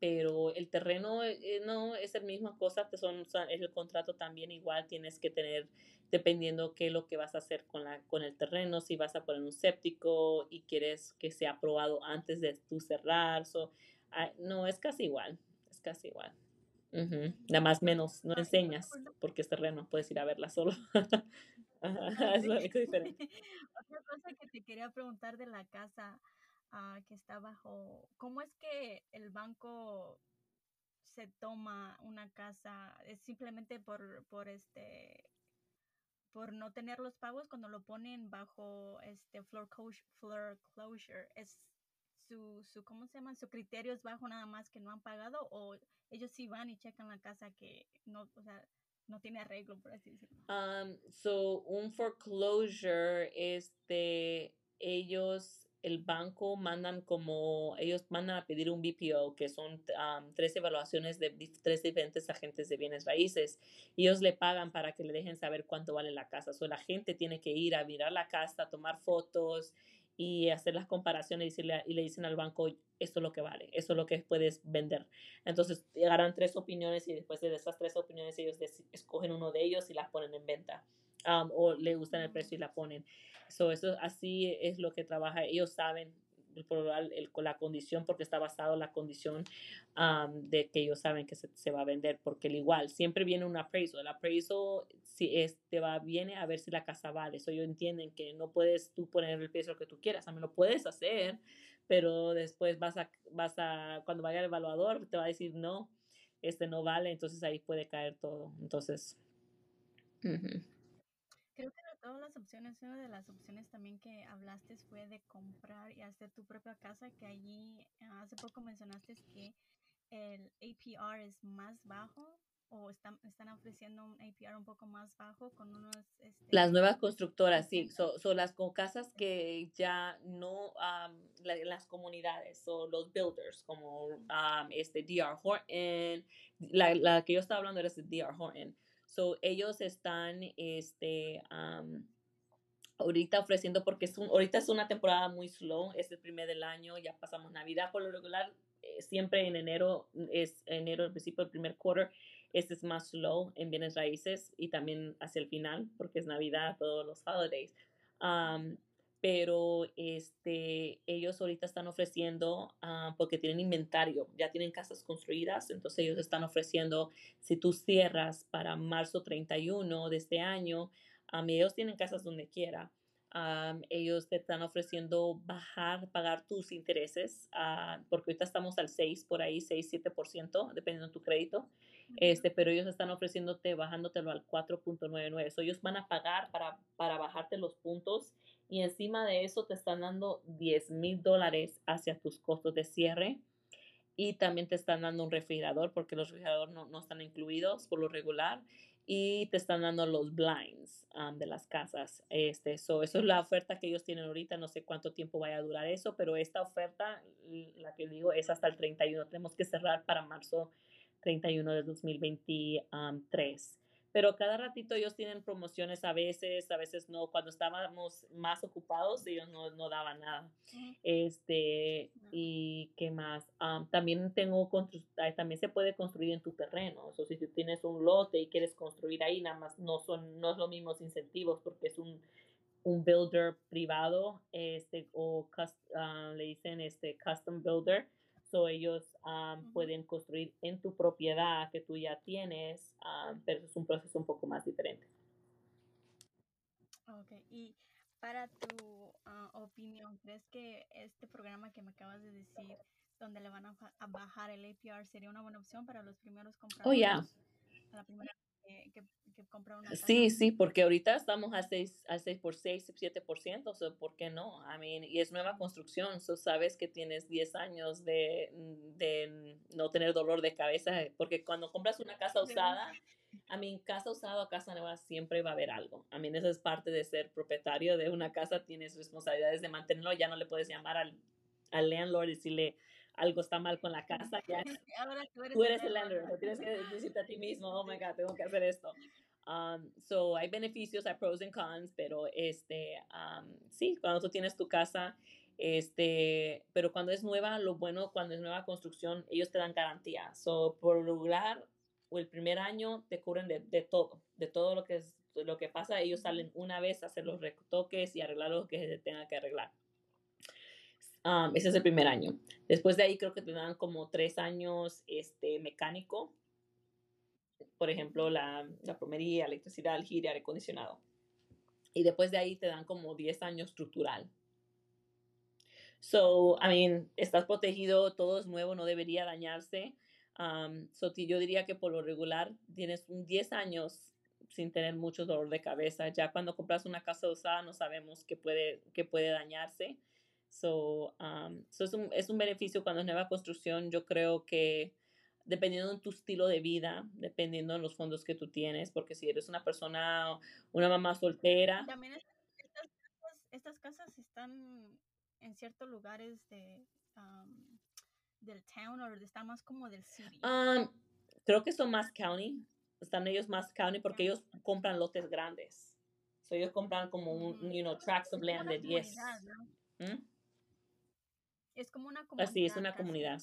pero el terreno eh, no es la misma cosa, te son, es el contrato también igual tienes que tener, dependiendo qué es lo que vas a hacer con, la, con el terreno, si vas a poner un séptico y quieres que sea aprobado antes de tú cerrar, ah, no, es casi igual, es casi igual. Nada más menos, no enseñas porque es terreno, puedes ir a verla solo. es lo único diferente. Otra cosa que te quería preguntar de la casa, que está bajo, ¿cómo es que el banco se toma una casa? ¿Es simplemente por, por este por no tener los pagos cuando lo ponen bajo este floor closure, closure es su, su ¿cómo se llama? su criterio es bajo nada más que no han pagado o ellos sí van y checan la casa que no, o sea, no tiene arreglo, por así decirlo. Um, so, un foreclosure, este, ellos el banco mandan como, ellos mandan a pedir un BPO, que son tres evaluaciones de tres diferentes agentes de bienes raíces. Ellos le pagan para que le dejen saber cuánto vale la casa. O la gente tiene que ir a mirar la casa, tomar fotos y hacer las comparaciones y, decirle, y le dicen al banco, esto es lo que vale, esto es lo que puedes vender. Entonces, llegarán tres opiniones y después de esas tres opiniones ellos escogen uno de ellos y las ponen en venta. o le gustan el precio y la ponen. So, eso así es lo que trabaja. Ellos saben por el, la condición, porque está basado en la condición de que ellos saben que se, se, va a vender, porque el igual, siempre viene un appraisal. El appraisal si es, te va, viene a ver si la casa vale. Eso ellos entienden que no puedes tú poner el precio que tú quieras, también lo puedes hacer, pero después vas a, vas a, cuando vaya el evaluador, te va a decir no, este no vale, entonces ahí puede caer todo. Entonces, Creo que todas las opciones, una de las opciones también que hablaste fue de comprar y hacer tu propia casa, que allí ah, hace poco mencionaste que el APR es más bajo o están, están ofreciendo un APR un poco más bajo con unos... Este, las nuevas constructoras, sí, son las con casas que ya no, las comunidades o los builders como este DR Horton, la, la, que yo estaba hablando era este DR Horton, So, ellos están, este, ahorita ofreciendo, porque es un, ahorita es una temporada muy slow, es el primer del año, ya pasamos Navidad por lo regular, eh, siempre en enero, es enero, al principio del primer quarter, este es más slow en bienes raíces y también hacia el final, porque es Navidad, todos los holidays pero este, ellos ahorita están ofreciendo, ah, porque tienen inventario, ya tienen casas construidas, entonces ellos están ofreciendo, si tú cierras para marzo 31 de este año, a ellos tienen casas donde quiera, um, ellos te están ofreciendo bajar, pagar tus intereses, uh, porque ahorita estamos al 6 por ahí, 6, 7%, dependiendo de tu crédito. Este, pero ellos están ofreciéndote, bajándotelo al 4.99. So, ellos van a pagar para, para bajarte los puntos y encima de eso te están dando 10 mil dólares hacia tus costos de cierre y también te están dando un refrigerador porque los refrigeradores no, no están incluidos por lo regular y te están dando los blinds um, de las casas. Este, eso es la oferta que ellos tienen ahorita. No sé cuánto tiempo vaya a durar eso, pero esta oferta, la que digo, es hasta el 31. Tenemos que cerrar para marzo 31 de 2023 pero cada ratito ellos tienen promociones a veces, a veces no. Cuando estábamos más ocupados, ellos no, no daban nada. Este, y qué más. también tengo, también se puede construir en tu terreno. O sea, si tú tienes un lote y quieres construir ahí, nada más no son, no es los mismos incentivos porque es un, un builder privado, este, o uh, le dicen este custom builder ellos pueden construir en tu propiedad que tú ya tienes, pero es un proceso un poco más diferente. Ok, y para tu ah, opinión, ¿crees que este programa que me acabas de decir, donde le van a, bajar el APR, sería una buena opción para los primeros compradores? Oh, ya. La primera que, compra una Sí, sí, porque ahorita estamos a 6, a 6 por 6, 7%, o sea, ¿por qué no? I mean, y es nueva construcción, so sabes que tienes 10 años de, de no tener dolor de cabeza, porque cuando compras una casa usada, a mí, casa usada o casa nueva siempre va a haber algo. A mí, eso es parte de ser propietario de una casa, tienes responsabilidades de mantenerlo, ya no le puedes llamar al, al landlord y decirle, algo está mal con la casa, ya Ahora tú eres, tú eres el landlord, tienes que decirte a ti mismo, oh my God, tengo que hacer esto. Um, so, hay beneficios, hay pros and cons, pero este, um, sí, cuando tú tienes tu casa, este, pero cuando es nueva, lo bueno, cuando es nueva construcción, ellos te dan garantía. So, por regular, o el primer año te cubren de, de, todo, de todo lo que es lo que pasa, ellos salen una vez a hacer los retoques y arreglar lo que se tenga que arreglar. Um, ese es el primer año. Después de ahí creo que te dan como tres años este, mecánico. Por ejemplo, la, la plomería, electricidad, el aire acondicionado. Y después de ahí te dan como 10 años estructural. So, I mean, estás protegido, todo es nuevo, no debería dañarse. Um, so, yo diría que por lo regular tienes un 10 años sin tener mucho dolor de cabeza. Ya cuando compras una casa usada no sabemos qué puede, qué puede dañarse. So, um, es, un, es un beneficio cuando es nueva construcción. Yo creo que dependiendo de tu estilo de vida, dependiendo de los fondos que tú tienes, porque si eres una persona, una mamá soltera. También estas, estas casas están en ciertos lugares de, um, del town o están más como del city. Um, creo que son más county, están ellos más county porque ellos compran lotes grandes. So ellos compran como un, mm. you know, tracts of land de 10. Es como una comunidad. Así es una comunidad.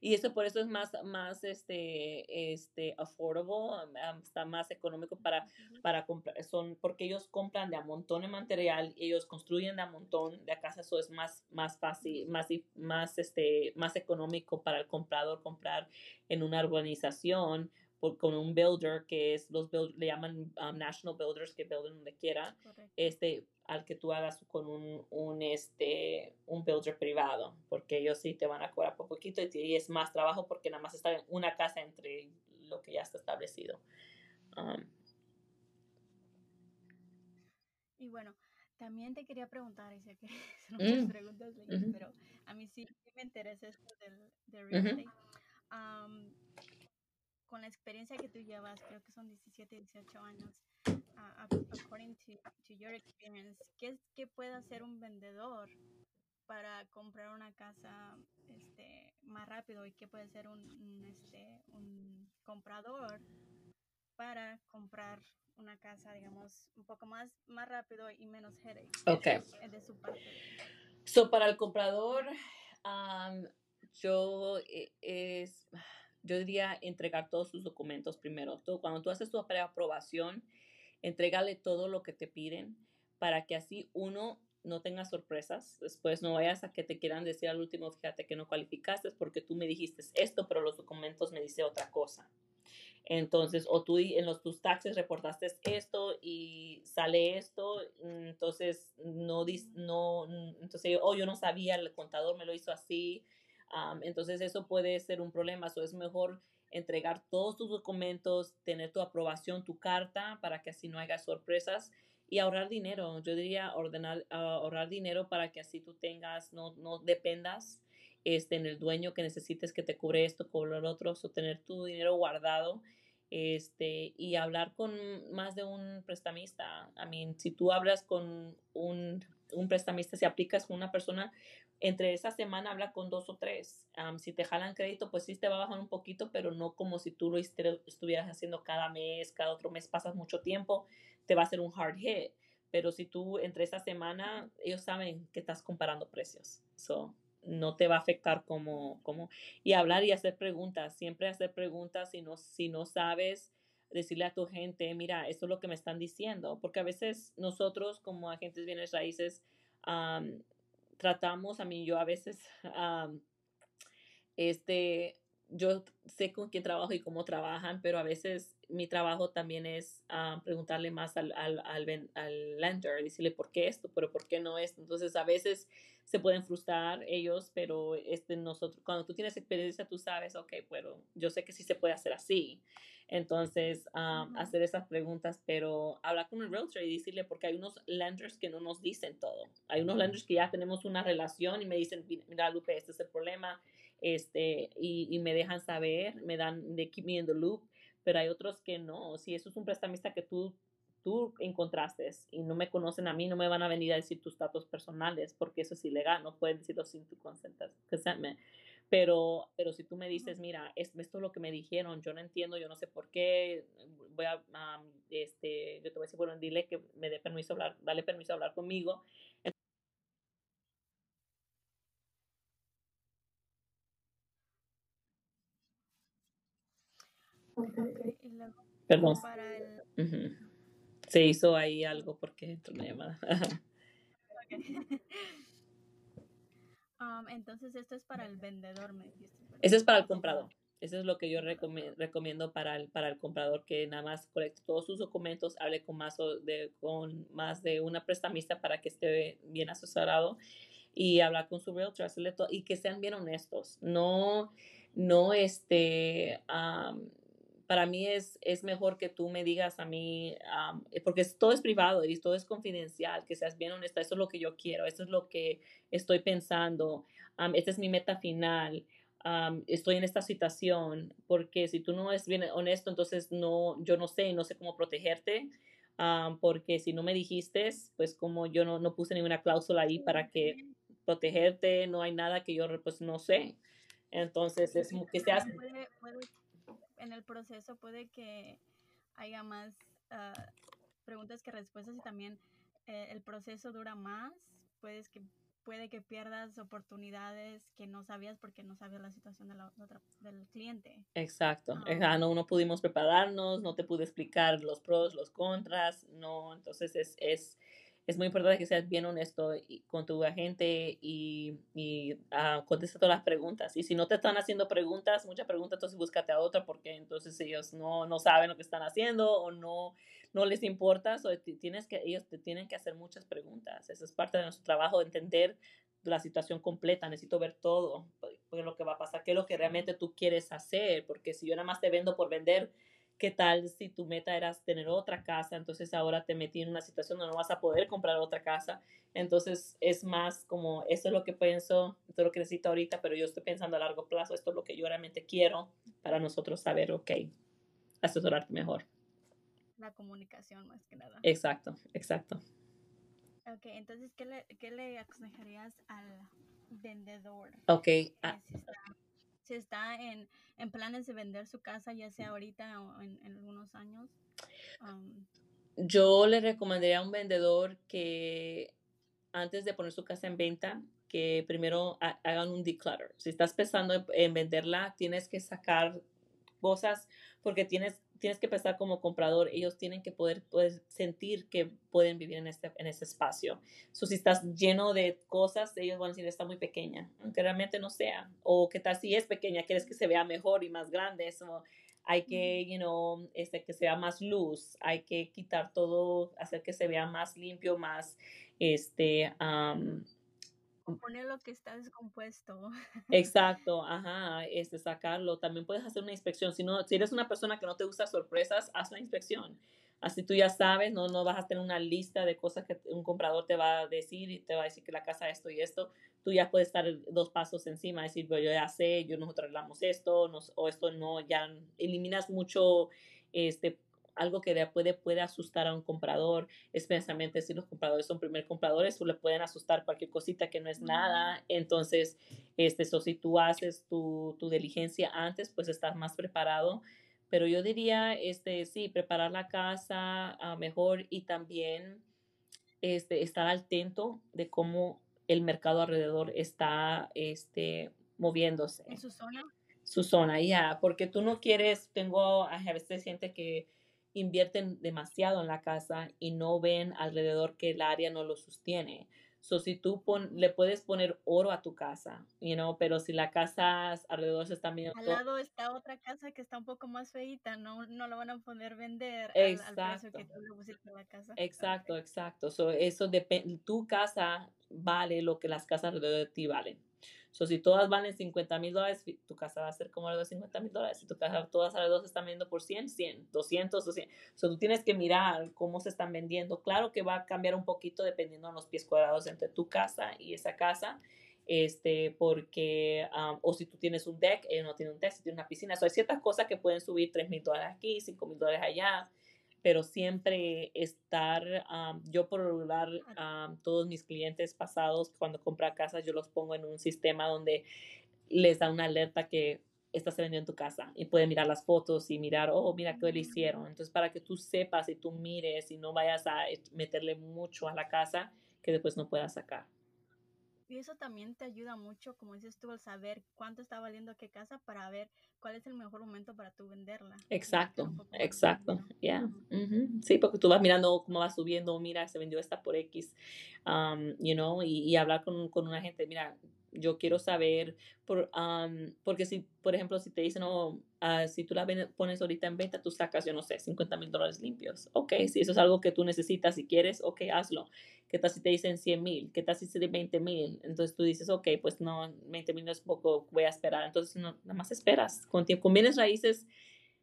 y eso por eso es más, más este, este, affordable, um, está más económico para, para comprar, son, porque ellos compran de a montón de material, ellos construyen de a montón de casa, eso es más, más fácil, más, más, este, más económico para el comprador comprar en una urbanización con un builder que es los le llaman um, national builders que builden donde quiera este al que tú hagas con un, un, este un builder privado porque ellos sí te van a cobrar por poquito y, es más trabajo porque nada más está en una casa entre lo que ya está establecido. Um, y bueno también te quería preguntar, y sé que son muchas mm, preguntas, pero a mí sí, me interesa esto del, real estate. Um, con la experiencia que tú llevas, creo que son 17, 18 años, according to, to, your experience, ¿qué, ¿qué puede hacer un vendedor para comprar una casa este, más rápido y qué puede hacer un, este, un comprador para comprar una casa, digamos, un poco más, más rápido y menos headache okay. de su parte? So, para el comprador, um, yo eh, es yo diría entregar todos sus documentos primero. Tú, cuando tú haces tu aprobación, entrégale todo lo que te piden para que así uno no tenga sorpresas. Después no vayas a que te quieran decir al último, fíjate que no cualificaste porque tú me dijiste esto, pero los documentos me dice otra cosa. Entonces, o tú en los, tus taxes reportaste esto y sale esto, entonces no, no entonces, oh, yo no sabía, el contador me lo hizo así. Entonces, eso puede ser un problema. So, es mejor entregar todos tus documentos, tener tu aprobación, tu carta, para que así no haya sorpresas y ahorrar dinero. Yo diría ordenar, ah, ahorrar dinero para que así tú tengas, no, no dependas este, en el dueño que necesites que te cubre esto, cubre lo otro, o tener tu dinero guardado este, y hablar con más de un prestamista. I mean, si tú hablas con un, un prestamista, si aplicas con una persona, entre esa semana habla con dos o tres. si te jalan crédito, pues sí te va a bajar un poquito, pero no como si tú lo estuvieras haciendo cada mes, cada otro mes, pasas mucho tiempo, te va a ser un hard hit. Pero si tú entre esa semana, ellos saben que estás comparando precios. So, no te va a afectar como, como, y hablar y hacer preguntas, siempre hacer preguntas si no, si no sabes, decirle a tu gente, mira, esto es lo que me están diciendo, porque a veces nosotros como agentes bienes raíces tratamos, a mí yo a veces, este, yo sé con quién trabajo y cómo trabajan, pero a veces mi trabajo también es preguntarle más al, al, al, al, lender, decirle por qué esto, pero por qué no esto. Entonces, a veces se pueden frustrar ellos, pero este, nosotros, cuando tú tienes experiencia, tú sabes, ok, bueno, yo sé que sí se puede hacer así. Entonces, hacer esas preguntas, pero hablar con el realtor y decirle, porque hay unos lenders que no nos dicen todo. Hay unos lenders que ya tenemos una relación y me dicen, mira, Lupe, este es el problema, este, y, y me dejan saber, me dan, de keep me in the loop, pero hay otros que no. Si eso es un prestamista que tú tú encontraste y no me conocen a mí, no me van a venir a decir tus datos personales porque eso es ilegal, no pueden decirlo sin tu consentimiento. Pero, pero si tú me dices, mira, esto es lo que me dijeron, yo no entiendo, yo no sé por qué, voy a, este, yo te voy a decir, bueno, dile que me dé permiso hablar, dale permiso a hablar conmigo. Perdón. Se hizo ahí algo porque entró una llamada. Um, entonces, esto es para el vendedor, me dijiste. Ese es para el comprador. Eso es lo que yo recomiendo para el, para el comprador, que nada más colecte todos sus documentos, hable con más, de, con más de una prestamista para que esté bien asesorado y hablar con su realtor, hacerle todo, y que sean bien honestos. No, no este, para mí es, es mejor que tú me digas a mí, eh, porque todo es privado y todo es confidencial, que seas bien honesta, eso es lo que yo quiero, eso es lo que estoy pensando, esta es mi meta final, estoy en esta situación, porque si tú no eres bien honesto, entonces no, yo no sé, no sé cómo protegerte, porque si no me dijiste, pues como yo no, no puse ninguna cláusula ahí para que protegerte, no hay nada que yo pues no sé. Entonces, es que seas en el proceso puede que haya más ah, preguntas que respuestas y también eh, el proceso dura más, puedes que puede que pierdas oportunidades que no sabías porque no sabías la situación de la, del cliente. Exacto. Ah. no, no pudimos prepararnos, no te pude explicar los pros, los contras, no, entonces es, es es muy importante que seas bien honesto con tu agente y, y uh, contesta todas las preguntas. Y si no te están haciendo preguntas, muchas preguntas, entonces búscate a otra porque entonces ellos no, no saben lo que están haciendo o no, no les importa. O tienes que, ellos te tienen que hacer muchas preguntas. Eso es parte de nuestro trabajo, entender la situación completa. Necesito ver todo, porque lo que va a pasar, qué es lo que realmente tú quieres hacer. Porque si yo nada más te vendo por vender, ¿Qué tal si tu meta era tener otra casa? Entonces ahora te metí en una situación donde no vas a poder comprar otra casa. Entonces es más como, eso es lo que pienso, esto es lo que necesito ahorita, pero yo estoy pensando a largo plazo, esto es lo que yo realmente quiero para nosotros saber, ok, asesorarte mejor. La comunicación más que nada. Exacto, exacto. Ok, entonces, ¿qué le, qué le aconsejarías al vendedor? Ok. Ah, si está en, en, planes de vender su casa, ya sea ahorita o en, en algunos años? Um, Yo le recomendaría a un vendedor que antes de poner su casa en venta, que primero hagan un declutter. Si estás pensando en venderla, tienes que sacar cosas porque tienes tienes que pensar como comprador, ellos tienen que poder, sentir que pueden vivir en este, en ese espacio. So, si estás lleno de cosas, ellos van a decir, está muy pequeña, aunque realmente no sea. O qué tal si es pequeña, quieres que se vea mejor y más grande. Eso, hay que, you know, este, que sea más luz, hay que quitar todo, hacer que se vea más limpio, más, este, um, Poner lo que está descompuesto. Exacto, ajá, este, sacarlo. También puedes hacer una inspección. Si, no, si eres una persona que no te gusta sorpresas, haz la inspección. Así tú ya sabes, no, no vas a tener una lista de cosas que un comprador te va a decir y te va a decir que la casa esto y esto. Tú ya puedes estar dos pasos encima, decir, yo ya sé, yo nosotros hablamos esto, nos, o esto no, ya eliminas mucho este algo que puede, puede asustar a un comprador, especialmente si los compradores son primer compradores, o le pueden asustar cualquier cosita que no es nada. Entonces, este, eso, si tú haces tu, tu diligencia antes, pues estás más preparado pero yo diría, este, sí, preparar la casa uh, mejor y también este, estar atento de cómo el mercado alrededor está este, moviéndose. ¿En su zona? Su zona, ya, porque tú no quieres, tengo a veces gente que invierten demasiado en la casa y no ven alrededor que el área no lo sostiene. So, si tú pon, le puedes poner oro a tu casa, you know, pero si la casa alrededor se está viendo... Al lado está otra casa que está un poco más feita, no, no lo van a poder vender exacto. al, precio que tú le pusiste a la casa. Exacto, exacto. So, eso depende, tu casa vale lo que las casas alrededor de ti valen. So, si todas valen 50 mil dólares, tu casa va a ser como de 50 mil dólares. Si tu casa todas las dos están vendiendo por 100, 100, 200, 200. So, tú tienes que mirar cómo se están vendiendo. Claro que va a cambiar un poquito dependiendo de los pies cuadrados entre tu casa y esa casa. Este, porque, um, o si tú tienes un deck, ellos no tienen un deck, si tienes una piscina. So, hay ciertas cosas que pueden subir 3 mil dólares aquí, 5 mil dólares allá pero siempre estar, yo por regular, todos mis clientes pasados, cuando compran casas, yo los pongo en un sistema donde les da una alerta que esta se vendió en tu casa y pueden mirar las fotos y mirar, oh, mira qué le mm. hicieron. Entonces, para que tú sepas y tú mires y no vayas a meterle mucho a la casa que después no puedas sacar. Y eso también te ayuda mucho, como dices tú, al saber cuánto está valiendo qué casa para ver cuál es el mejor momento para tú venderla. Exacto, exacto, ya. Sí, porque tú vas mirando cómo va subiendo, mira, se vendió esta por X, um, you know, y, y hablar con, con una gente, mira, yo quiero saber, por, porque si, por ejemplo, si te dicen, oh, uh, si tú la pones ahorita en venta, tú sacas, yo no sé, 50 mil dólares limpios. Ok, si eso es algo que tú necesitas y quieres, ok, hazlo. ¿Qué tal si te dicen 100 mil? ¿Qué tal si te dicen 20 mil? Entonces tú dices, ok, pues no, 20 mil no es poco, voy a esperar. Entonces no, nada más esperas. Con, con bienes raíces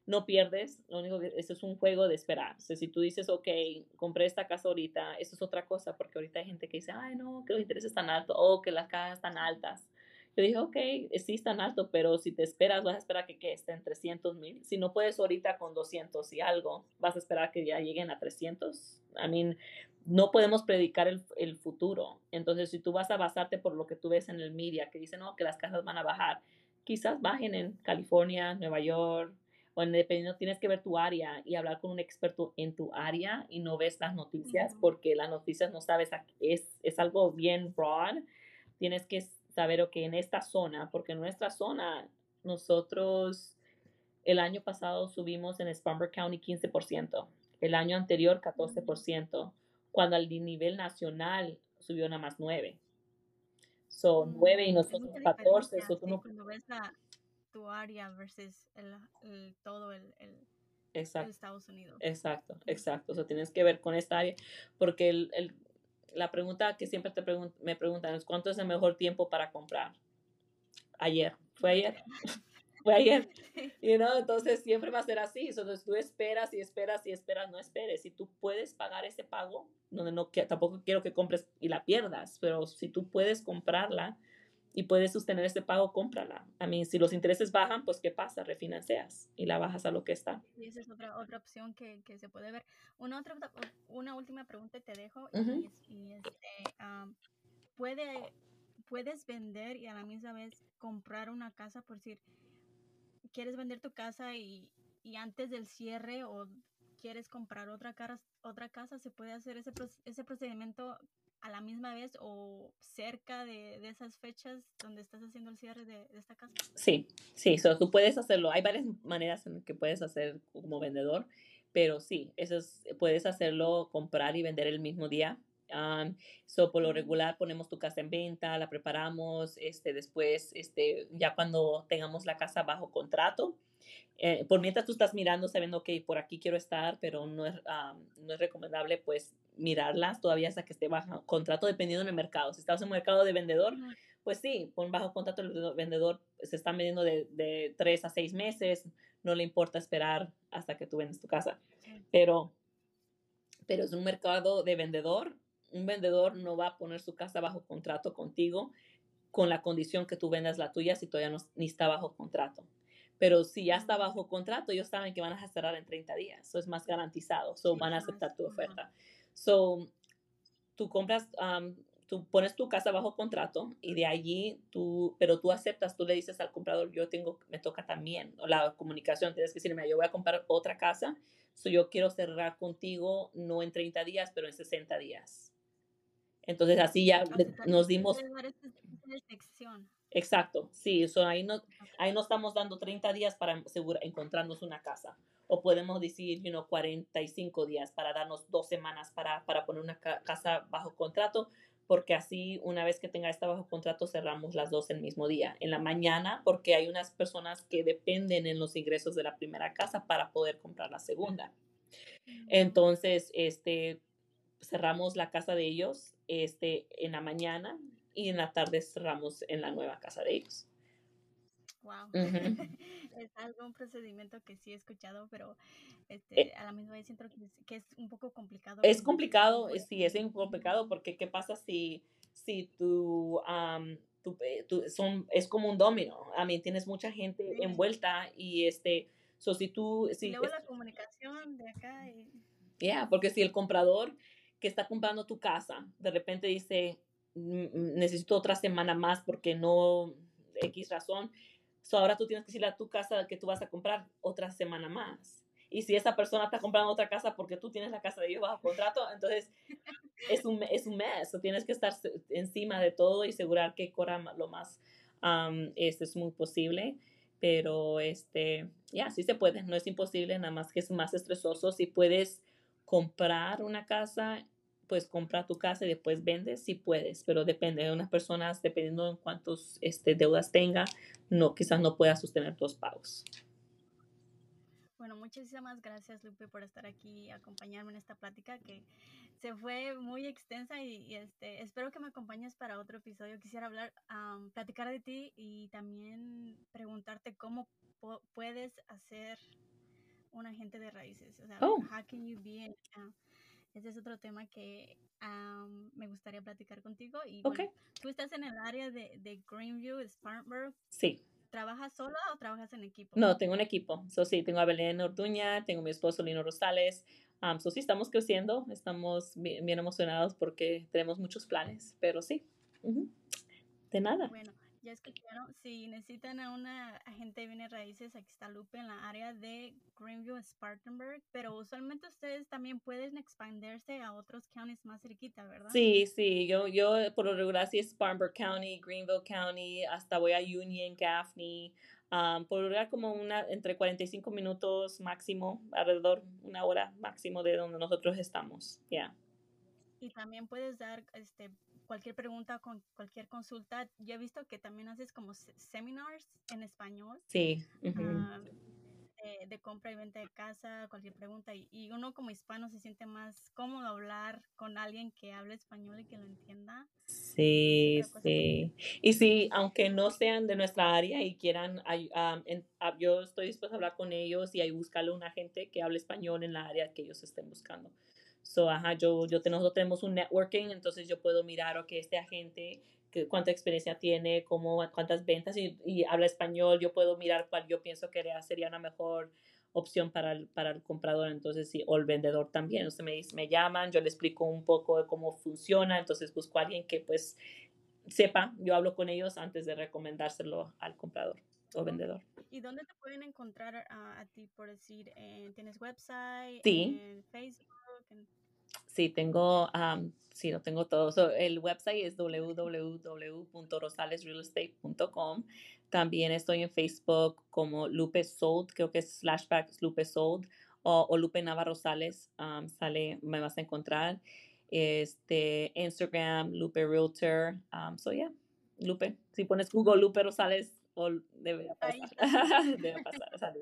no pierdes, lo único que eso es un juego de esperar. Si tú dices, ok, compré esta casa ahorita, eso es otra cosa, porque ahorita hay gente que dice, ay, no, que los intereses están altos, o que las casas están altas. Yo dije, ok, sí están altos, pero si te esperas, vas a esperar que, que estén 300 mil. Si no puedes ahorita con 200 y algo, vas a esperar que ya lleguen a 300. I mean, no podemos predicar el, el futuro. Entonces, si tú vas a basarte por lo que tú ves en el media, que dicen, no, que las casas van a bajar, quizás bajen en California, Nueva York, o dependiendo, tienes que ver tu área y hablar con un experto en tu área y no ves las noticias porque las noticias no sabes, es, es algo bien broad. Tienes que saber que en esta zona, porque en nuestra zona, nosotros el año pasado subimos en Spartanburg County 15%, el año anterior 14%, cuando al nivel nacional subió nada más 9%. Son 9 y nosotros 14. Eso tú no tu área versus el, todo el, el, Estados Unidos. Exacto, exacto. O sea, tienes que ver con esta área, porque el, el, la pregunta que siempre te me preguntan es cuánto es el mejor tiempo para comprar. Ayer, fue ayer. fue ayer. You know? Entonces siempre va a ser así. Entonces tú esperas y esperas y esperas, no esperes. Si tú puedes pagar ese pago, donde no, tampoco quiero que compres y la pierdas, pero si tú puedes comprarla, y puedes sostener ese pago, cómprala. A mí, si los intereses bajan, pues ¿qué pasa? Refinancias y la bajas a lo que está. Y esa es otra, otra opción que, que se puede ver. Una, otra, una última pregunta te dejo. y, este, ¿puede, ¿Puedes vender y a la misma vez comprar una casa? Por decir, quieres vender tu casa y, y antes del cierre o quieres comprar otra, casa, otra casa, ¿se puede hacer ese, ese procedimiento a la misma vez o cerca de, de, esas fechas donde estás haciendo el cierre de, de esta casa? Sí, sí, so, tú puedes hacerlo. Hay varias maneras en que puedes hacer como vendedor, pero sí, eso es, puedes hacerlo, comprar y vender el mismo día. Um, so, por lo regular ponemos tu casa en venta, la preparamos, este, después, este, ya cuando tengamos la casa bajo contrato, eh, por mientras tú estás mirando, sabiendo que por aquí quiero estar, pero no es, no es recomendable pues mirarlas todavía hasta que esté bajo contrato, dependiendo del mercado. Si estás en un mercado de vendedor, pues sí, pon bajo contrato el vendedor, se está vendiendo de, de tres a seis meses, no le importa esperar hasta que tú vendes tu casa. Pero, pero es un mercado de vendedor, un vendedor no va a poner su casa bajo contrato contigo con la condición que tú vendas la tuya si todavía no, ni está bajo contrato. Pero si ya está bajo contrato, ellos saben que van a cerrar en 30 días. Eso es más garantizado. So, van a aceptar tu oferta. So, tú compras, tú pones tu casa bajo contrato y de allí tú, pero tú aceptas, tú le dices al comprador, yo tengo, me toca también, la comunicación, tienes que decirme, yo voy a comprar otra casa, so yo quiero cerrar contigo no en 30 días, pero en 60 días. Entonces así ya nos dimos... Exacto, sí, eso ahí, no, ahí no estamos dando 30 días para encontrarnos una casa. O podemos decir, you know, 45 días para darnos dos semanas para, para poner una casa bajo contrato, porque así una vez que tenga esta bajo contrato cerramos las dos el mismo día. En la mañana, porque hay unas personas que dependen en los ingresos de la primera casa para poder comprar la segunda. Entonces, este, cerramos la casa de ellos este, en la mañana y en la tarde cerramos en la nueva casa de ellos. Wow. es algo, un procedimiento que sí he escuchado, pero este, eh a la misma vez siento que es, un poco complicado. Es complicado, sí, es complicado porque ¿qué pasa si, si tú, eh, son, es como un domino? A mí tienes mucha gente envuelta y este, so, si tú... Si, luego la comunicación de acá. Ya, porque si el comprador que está comprando tu casa de repente dice, necesito otra semana más porque no, X razón. So ahora tú tienes que decirle a tu casa que tú vas a comprar otra semana más. Y si esa persona está comprando otra casa porque tú tienes la casa de ellos bajo contrato, entonces es un, es un mes. So tienes que estar encima de todo y asegurar que corra lo más, um, este es muy posible. Pero, este, ya, sí se puede. No es imposible, nada más que es más estresoso. Si puedes comprar una casa pues compra tu casa y después vendes si puedes, pero depende de unas personas, dependiendo en cuántos este, deudas tenga, no, quizás no pueda sostener tus pagos. Bueno, muchísimas gracias Lupe por estar aquí y acompañarme en esta plática que se fue muy extensa y, este, espero que me acompañes para otro episodio. Quisiera hablar, platicar de ti y también preguntarte cómo puedes hacer un agente de raíces. O sea, oh. how can you be ese es otro tema que me gustaría platicar contigo. Y tú estás en el área de, de Greenview, Spartanburg. Sí. ¿Trabajas sola o trabajas en equipo? No, tengo un equipo. So, sí, tengo a Belén Orduña, tengo a mi esposo Lino Rosales. Um, so, sí, estamos creciendo, estamos bien, emocionados porque tenemos muchos planes, pero sí, de nada. Bueno, ya escucharon, si necesitan a una agente de bienes raíces, aquí está Lupe en la área de Greenview, Spartanburg, pero usualmente ustedes también pueden expandirse a otros counties más cerquita, ¿verdad? Sí, sí, yo, yo por lo regular sí es Spartanburg County, Greenville County, hasta voy a Union, Gaffney, um, por lo regular como una, entre 45 minutos máximo, alrededor una hora máximo de donde nosotros estamos, ya. Y también puedes dar este cualquier pregunta, con cualquier consulta. Yo he visto que también haces como seminars en español. Sí. Ah, de, compra y venta de casa, cualquier pregunta. Y, uno como hispano se siente más cómodo hablar con alguien que hable español y que lo entienda. Sí, sí. Y sí, aunque no sean de nuestra área y quieran, ah, yo estoy dispuesta a hablar con ellos y ahí buscarle una gente que hable español en la área que ellos estén buscando. So, ajá, yo, yo, nosotros tenemos un networking, entonces yo puedo mirar, ok, este agente, que, cuánta experiencia tiene, cómo, cuántas ventas y, y, habla español, yo puedo mirar cuál yo pienso que sería una mejor opción para el, para el comprador, entonces sí, o el vendedor también. Usted me, me llaman, yo le explico un poco de cómo funciona, entonces busco a alguien que pues sepa, yo hablo con ellos antes de recomendárselo al comprador o vendedor. ¿Y dónde te pueden encontrar a, ti, por decir, tienes website, sí. en Facebook? Sí, tengo, sí, lo tengo todo. el website es www.rosalesrealestate.com. También estoy en Facebook como Lupe Sold, creo que es flashback Lupe Sold o, Lupe Navarro Rosales, sale, me vas a encontrar. este, Instagram, Lupe Realtor. Um, so, yeah, Lupe. Si pones Google Lupe Rosales, o debe pasar. debe pasar,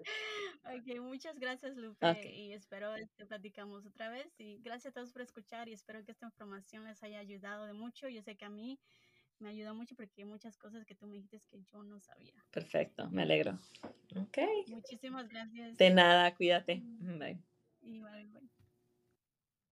Ok, muchas gracias, Lupe. Y espero que este, platicamos otra vez. Y gracias a todos por escuchar y espero que esta información les haya ayudado de mucho. Yo sé que a mí me ayudó mucho porque hay muchas cosas que tú me dijiste que yo no sabía. Perfecto, me alegro. Ok. Muchísimas gracias. De nada, cuídate. Bye. Y bye, bye.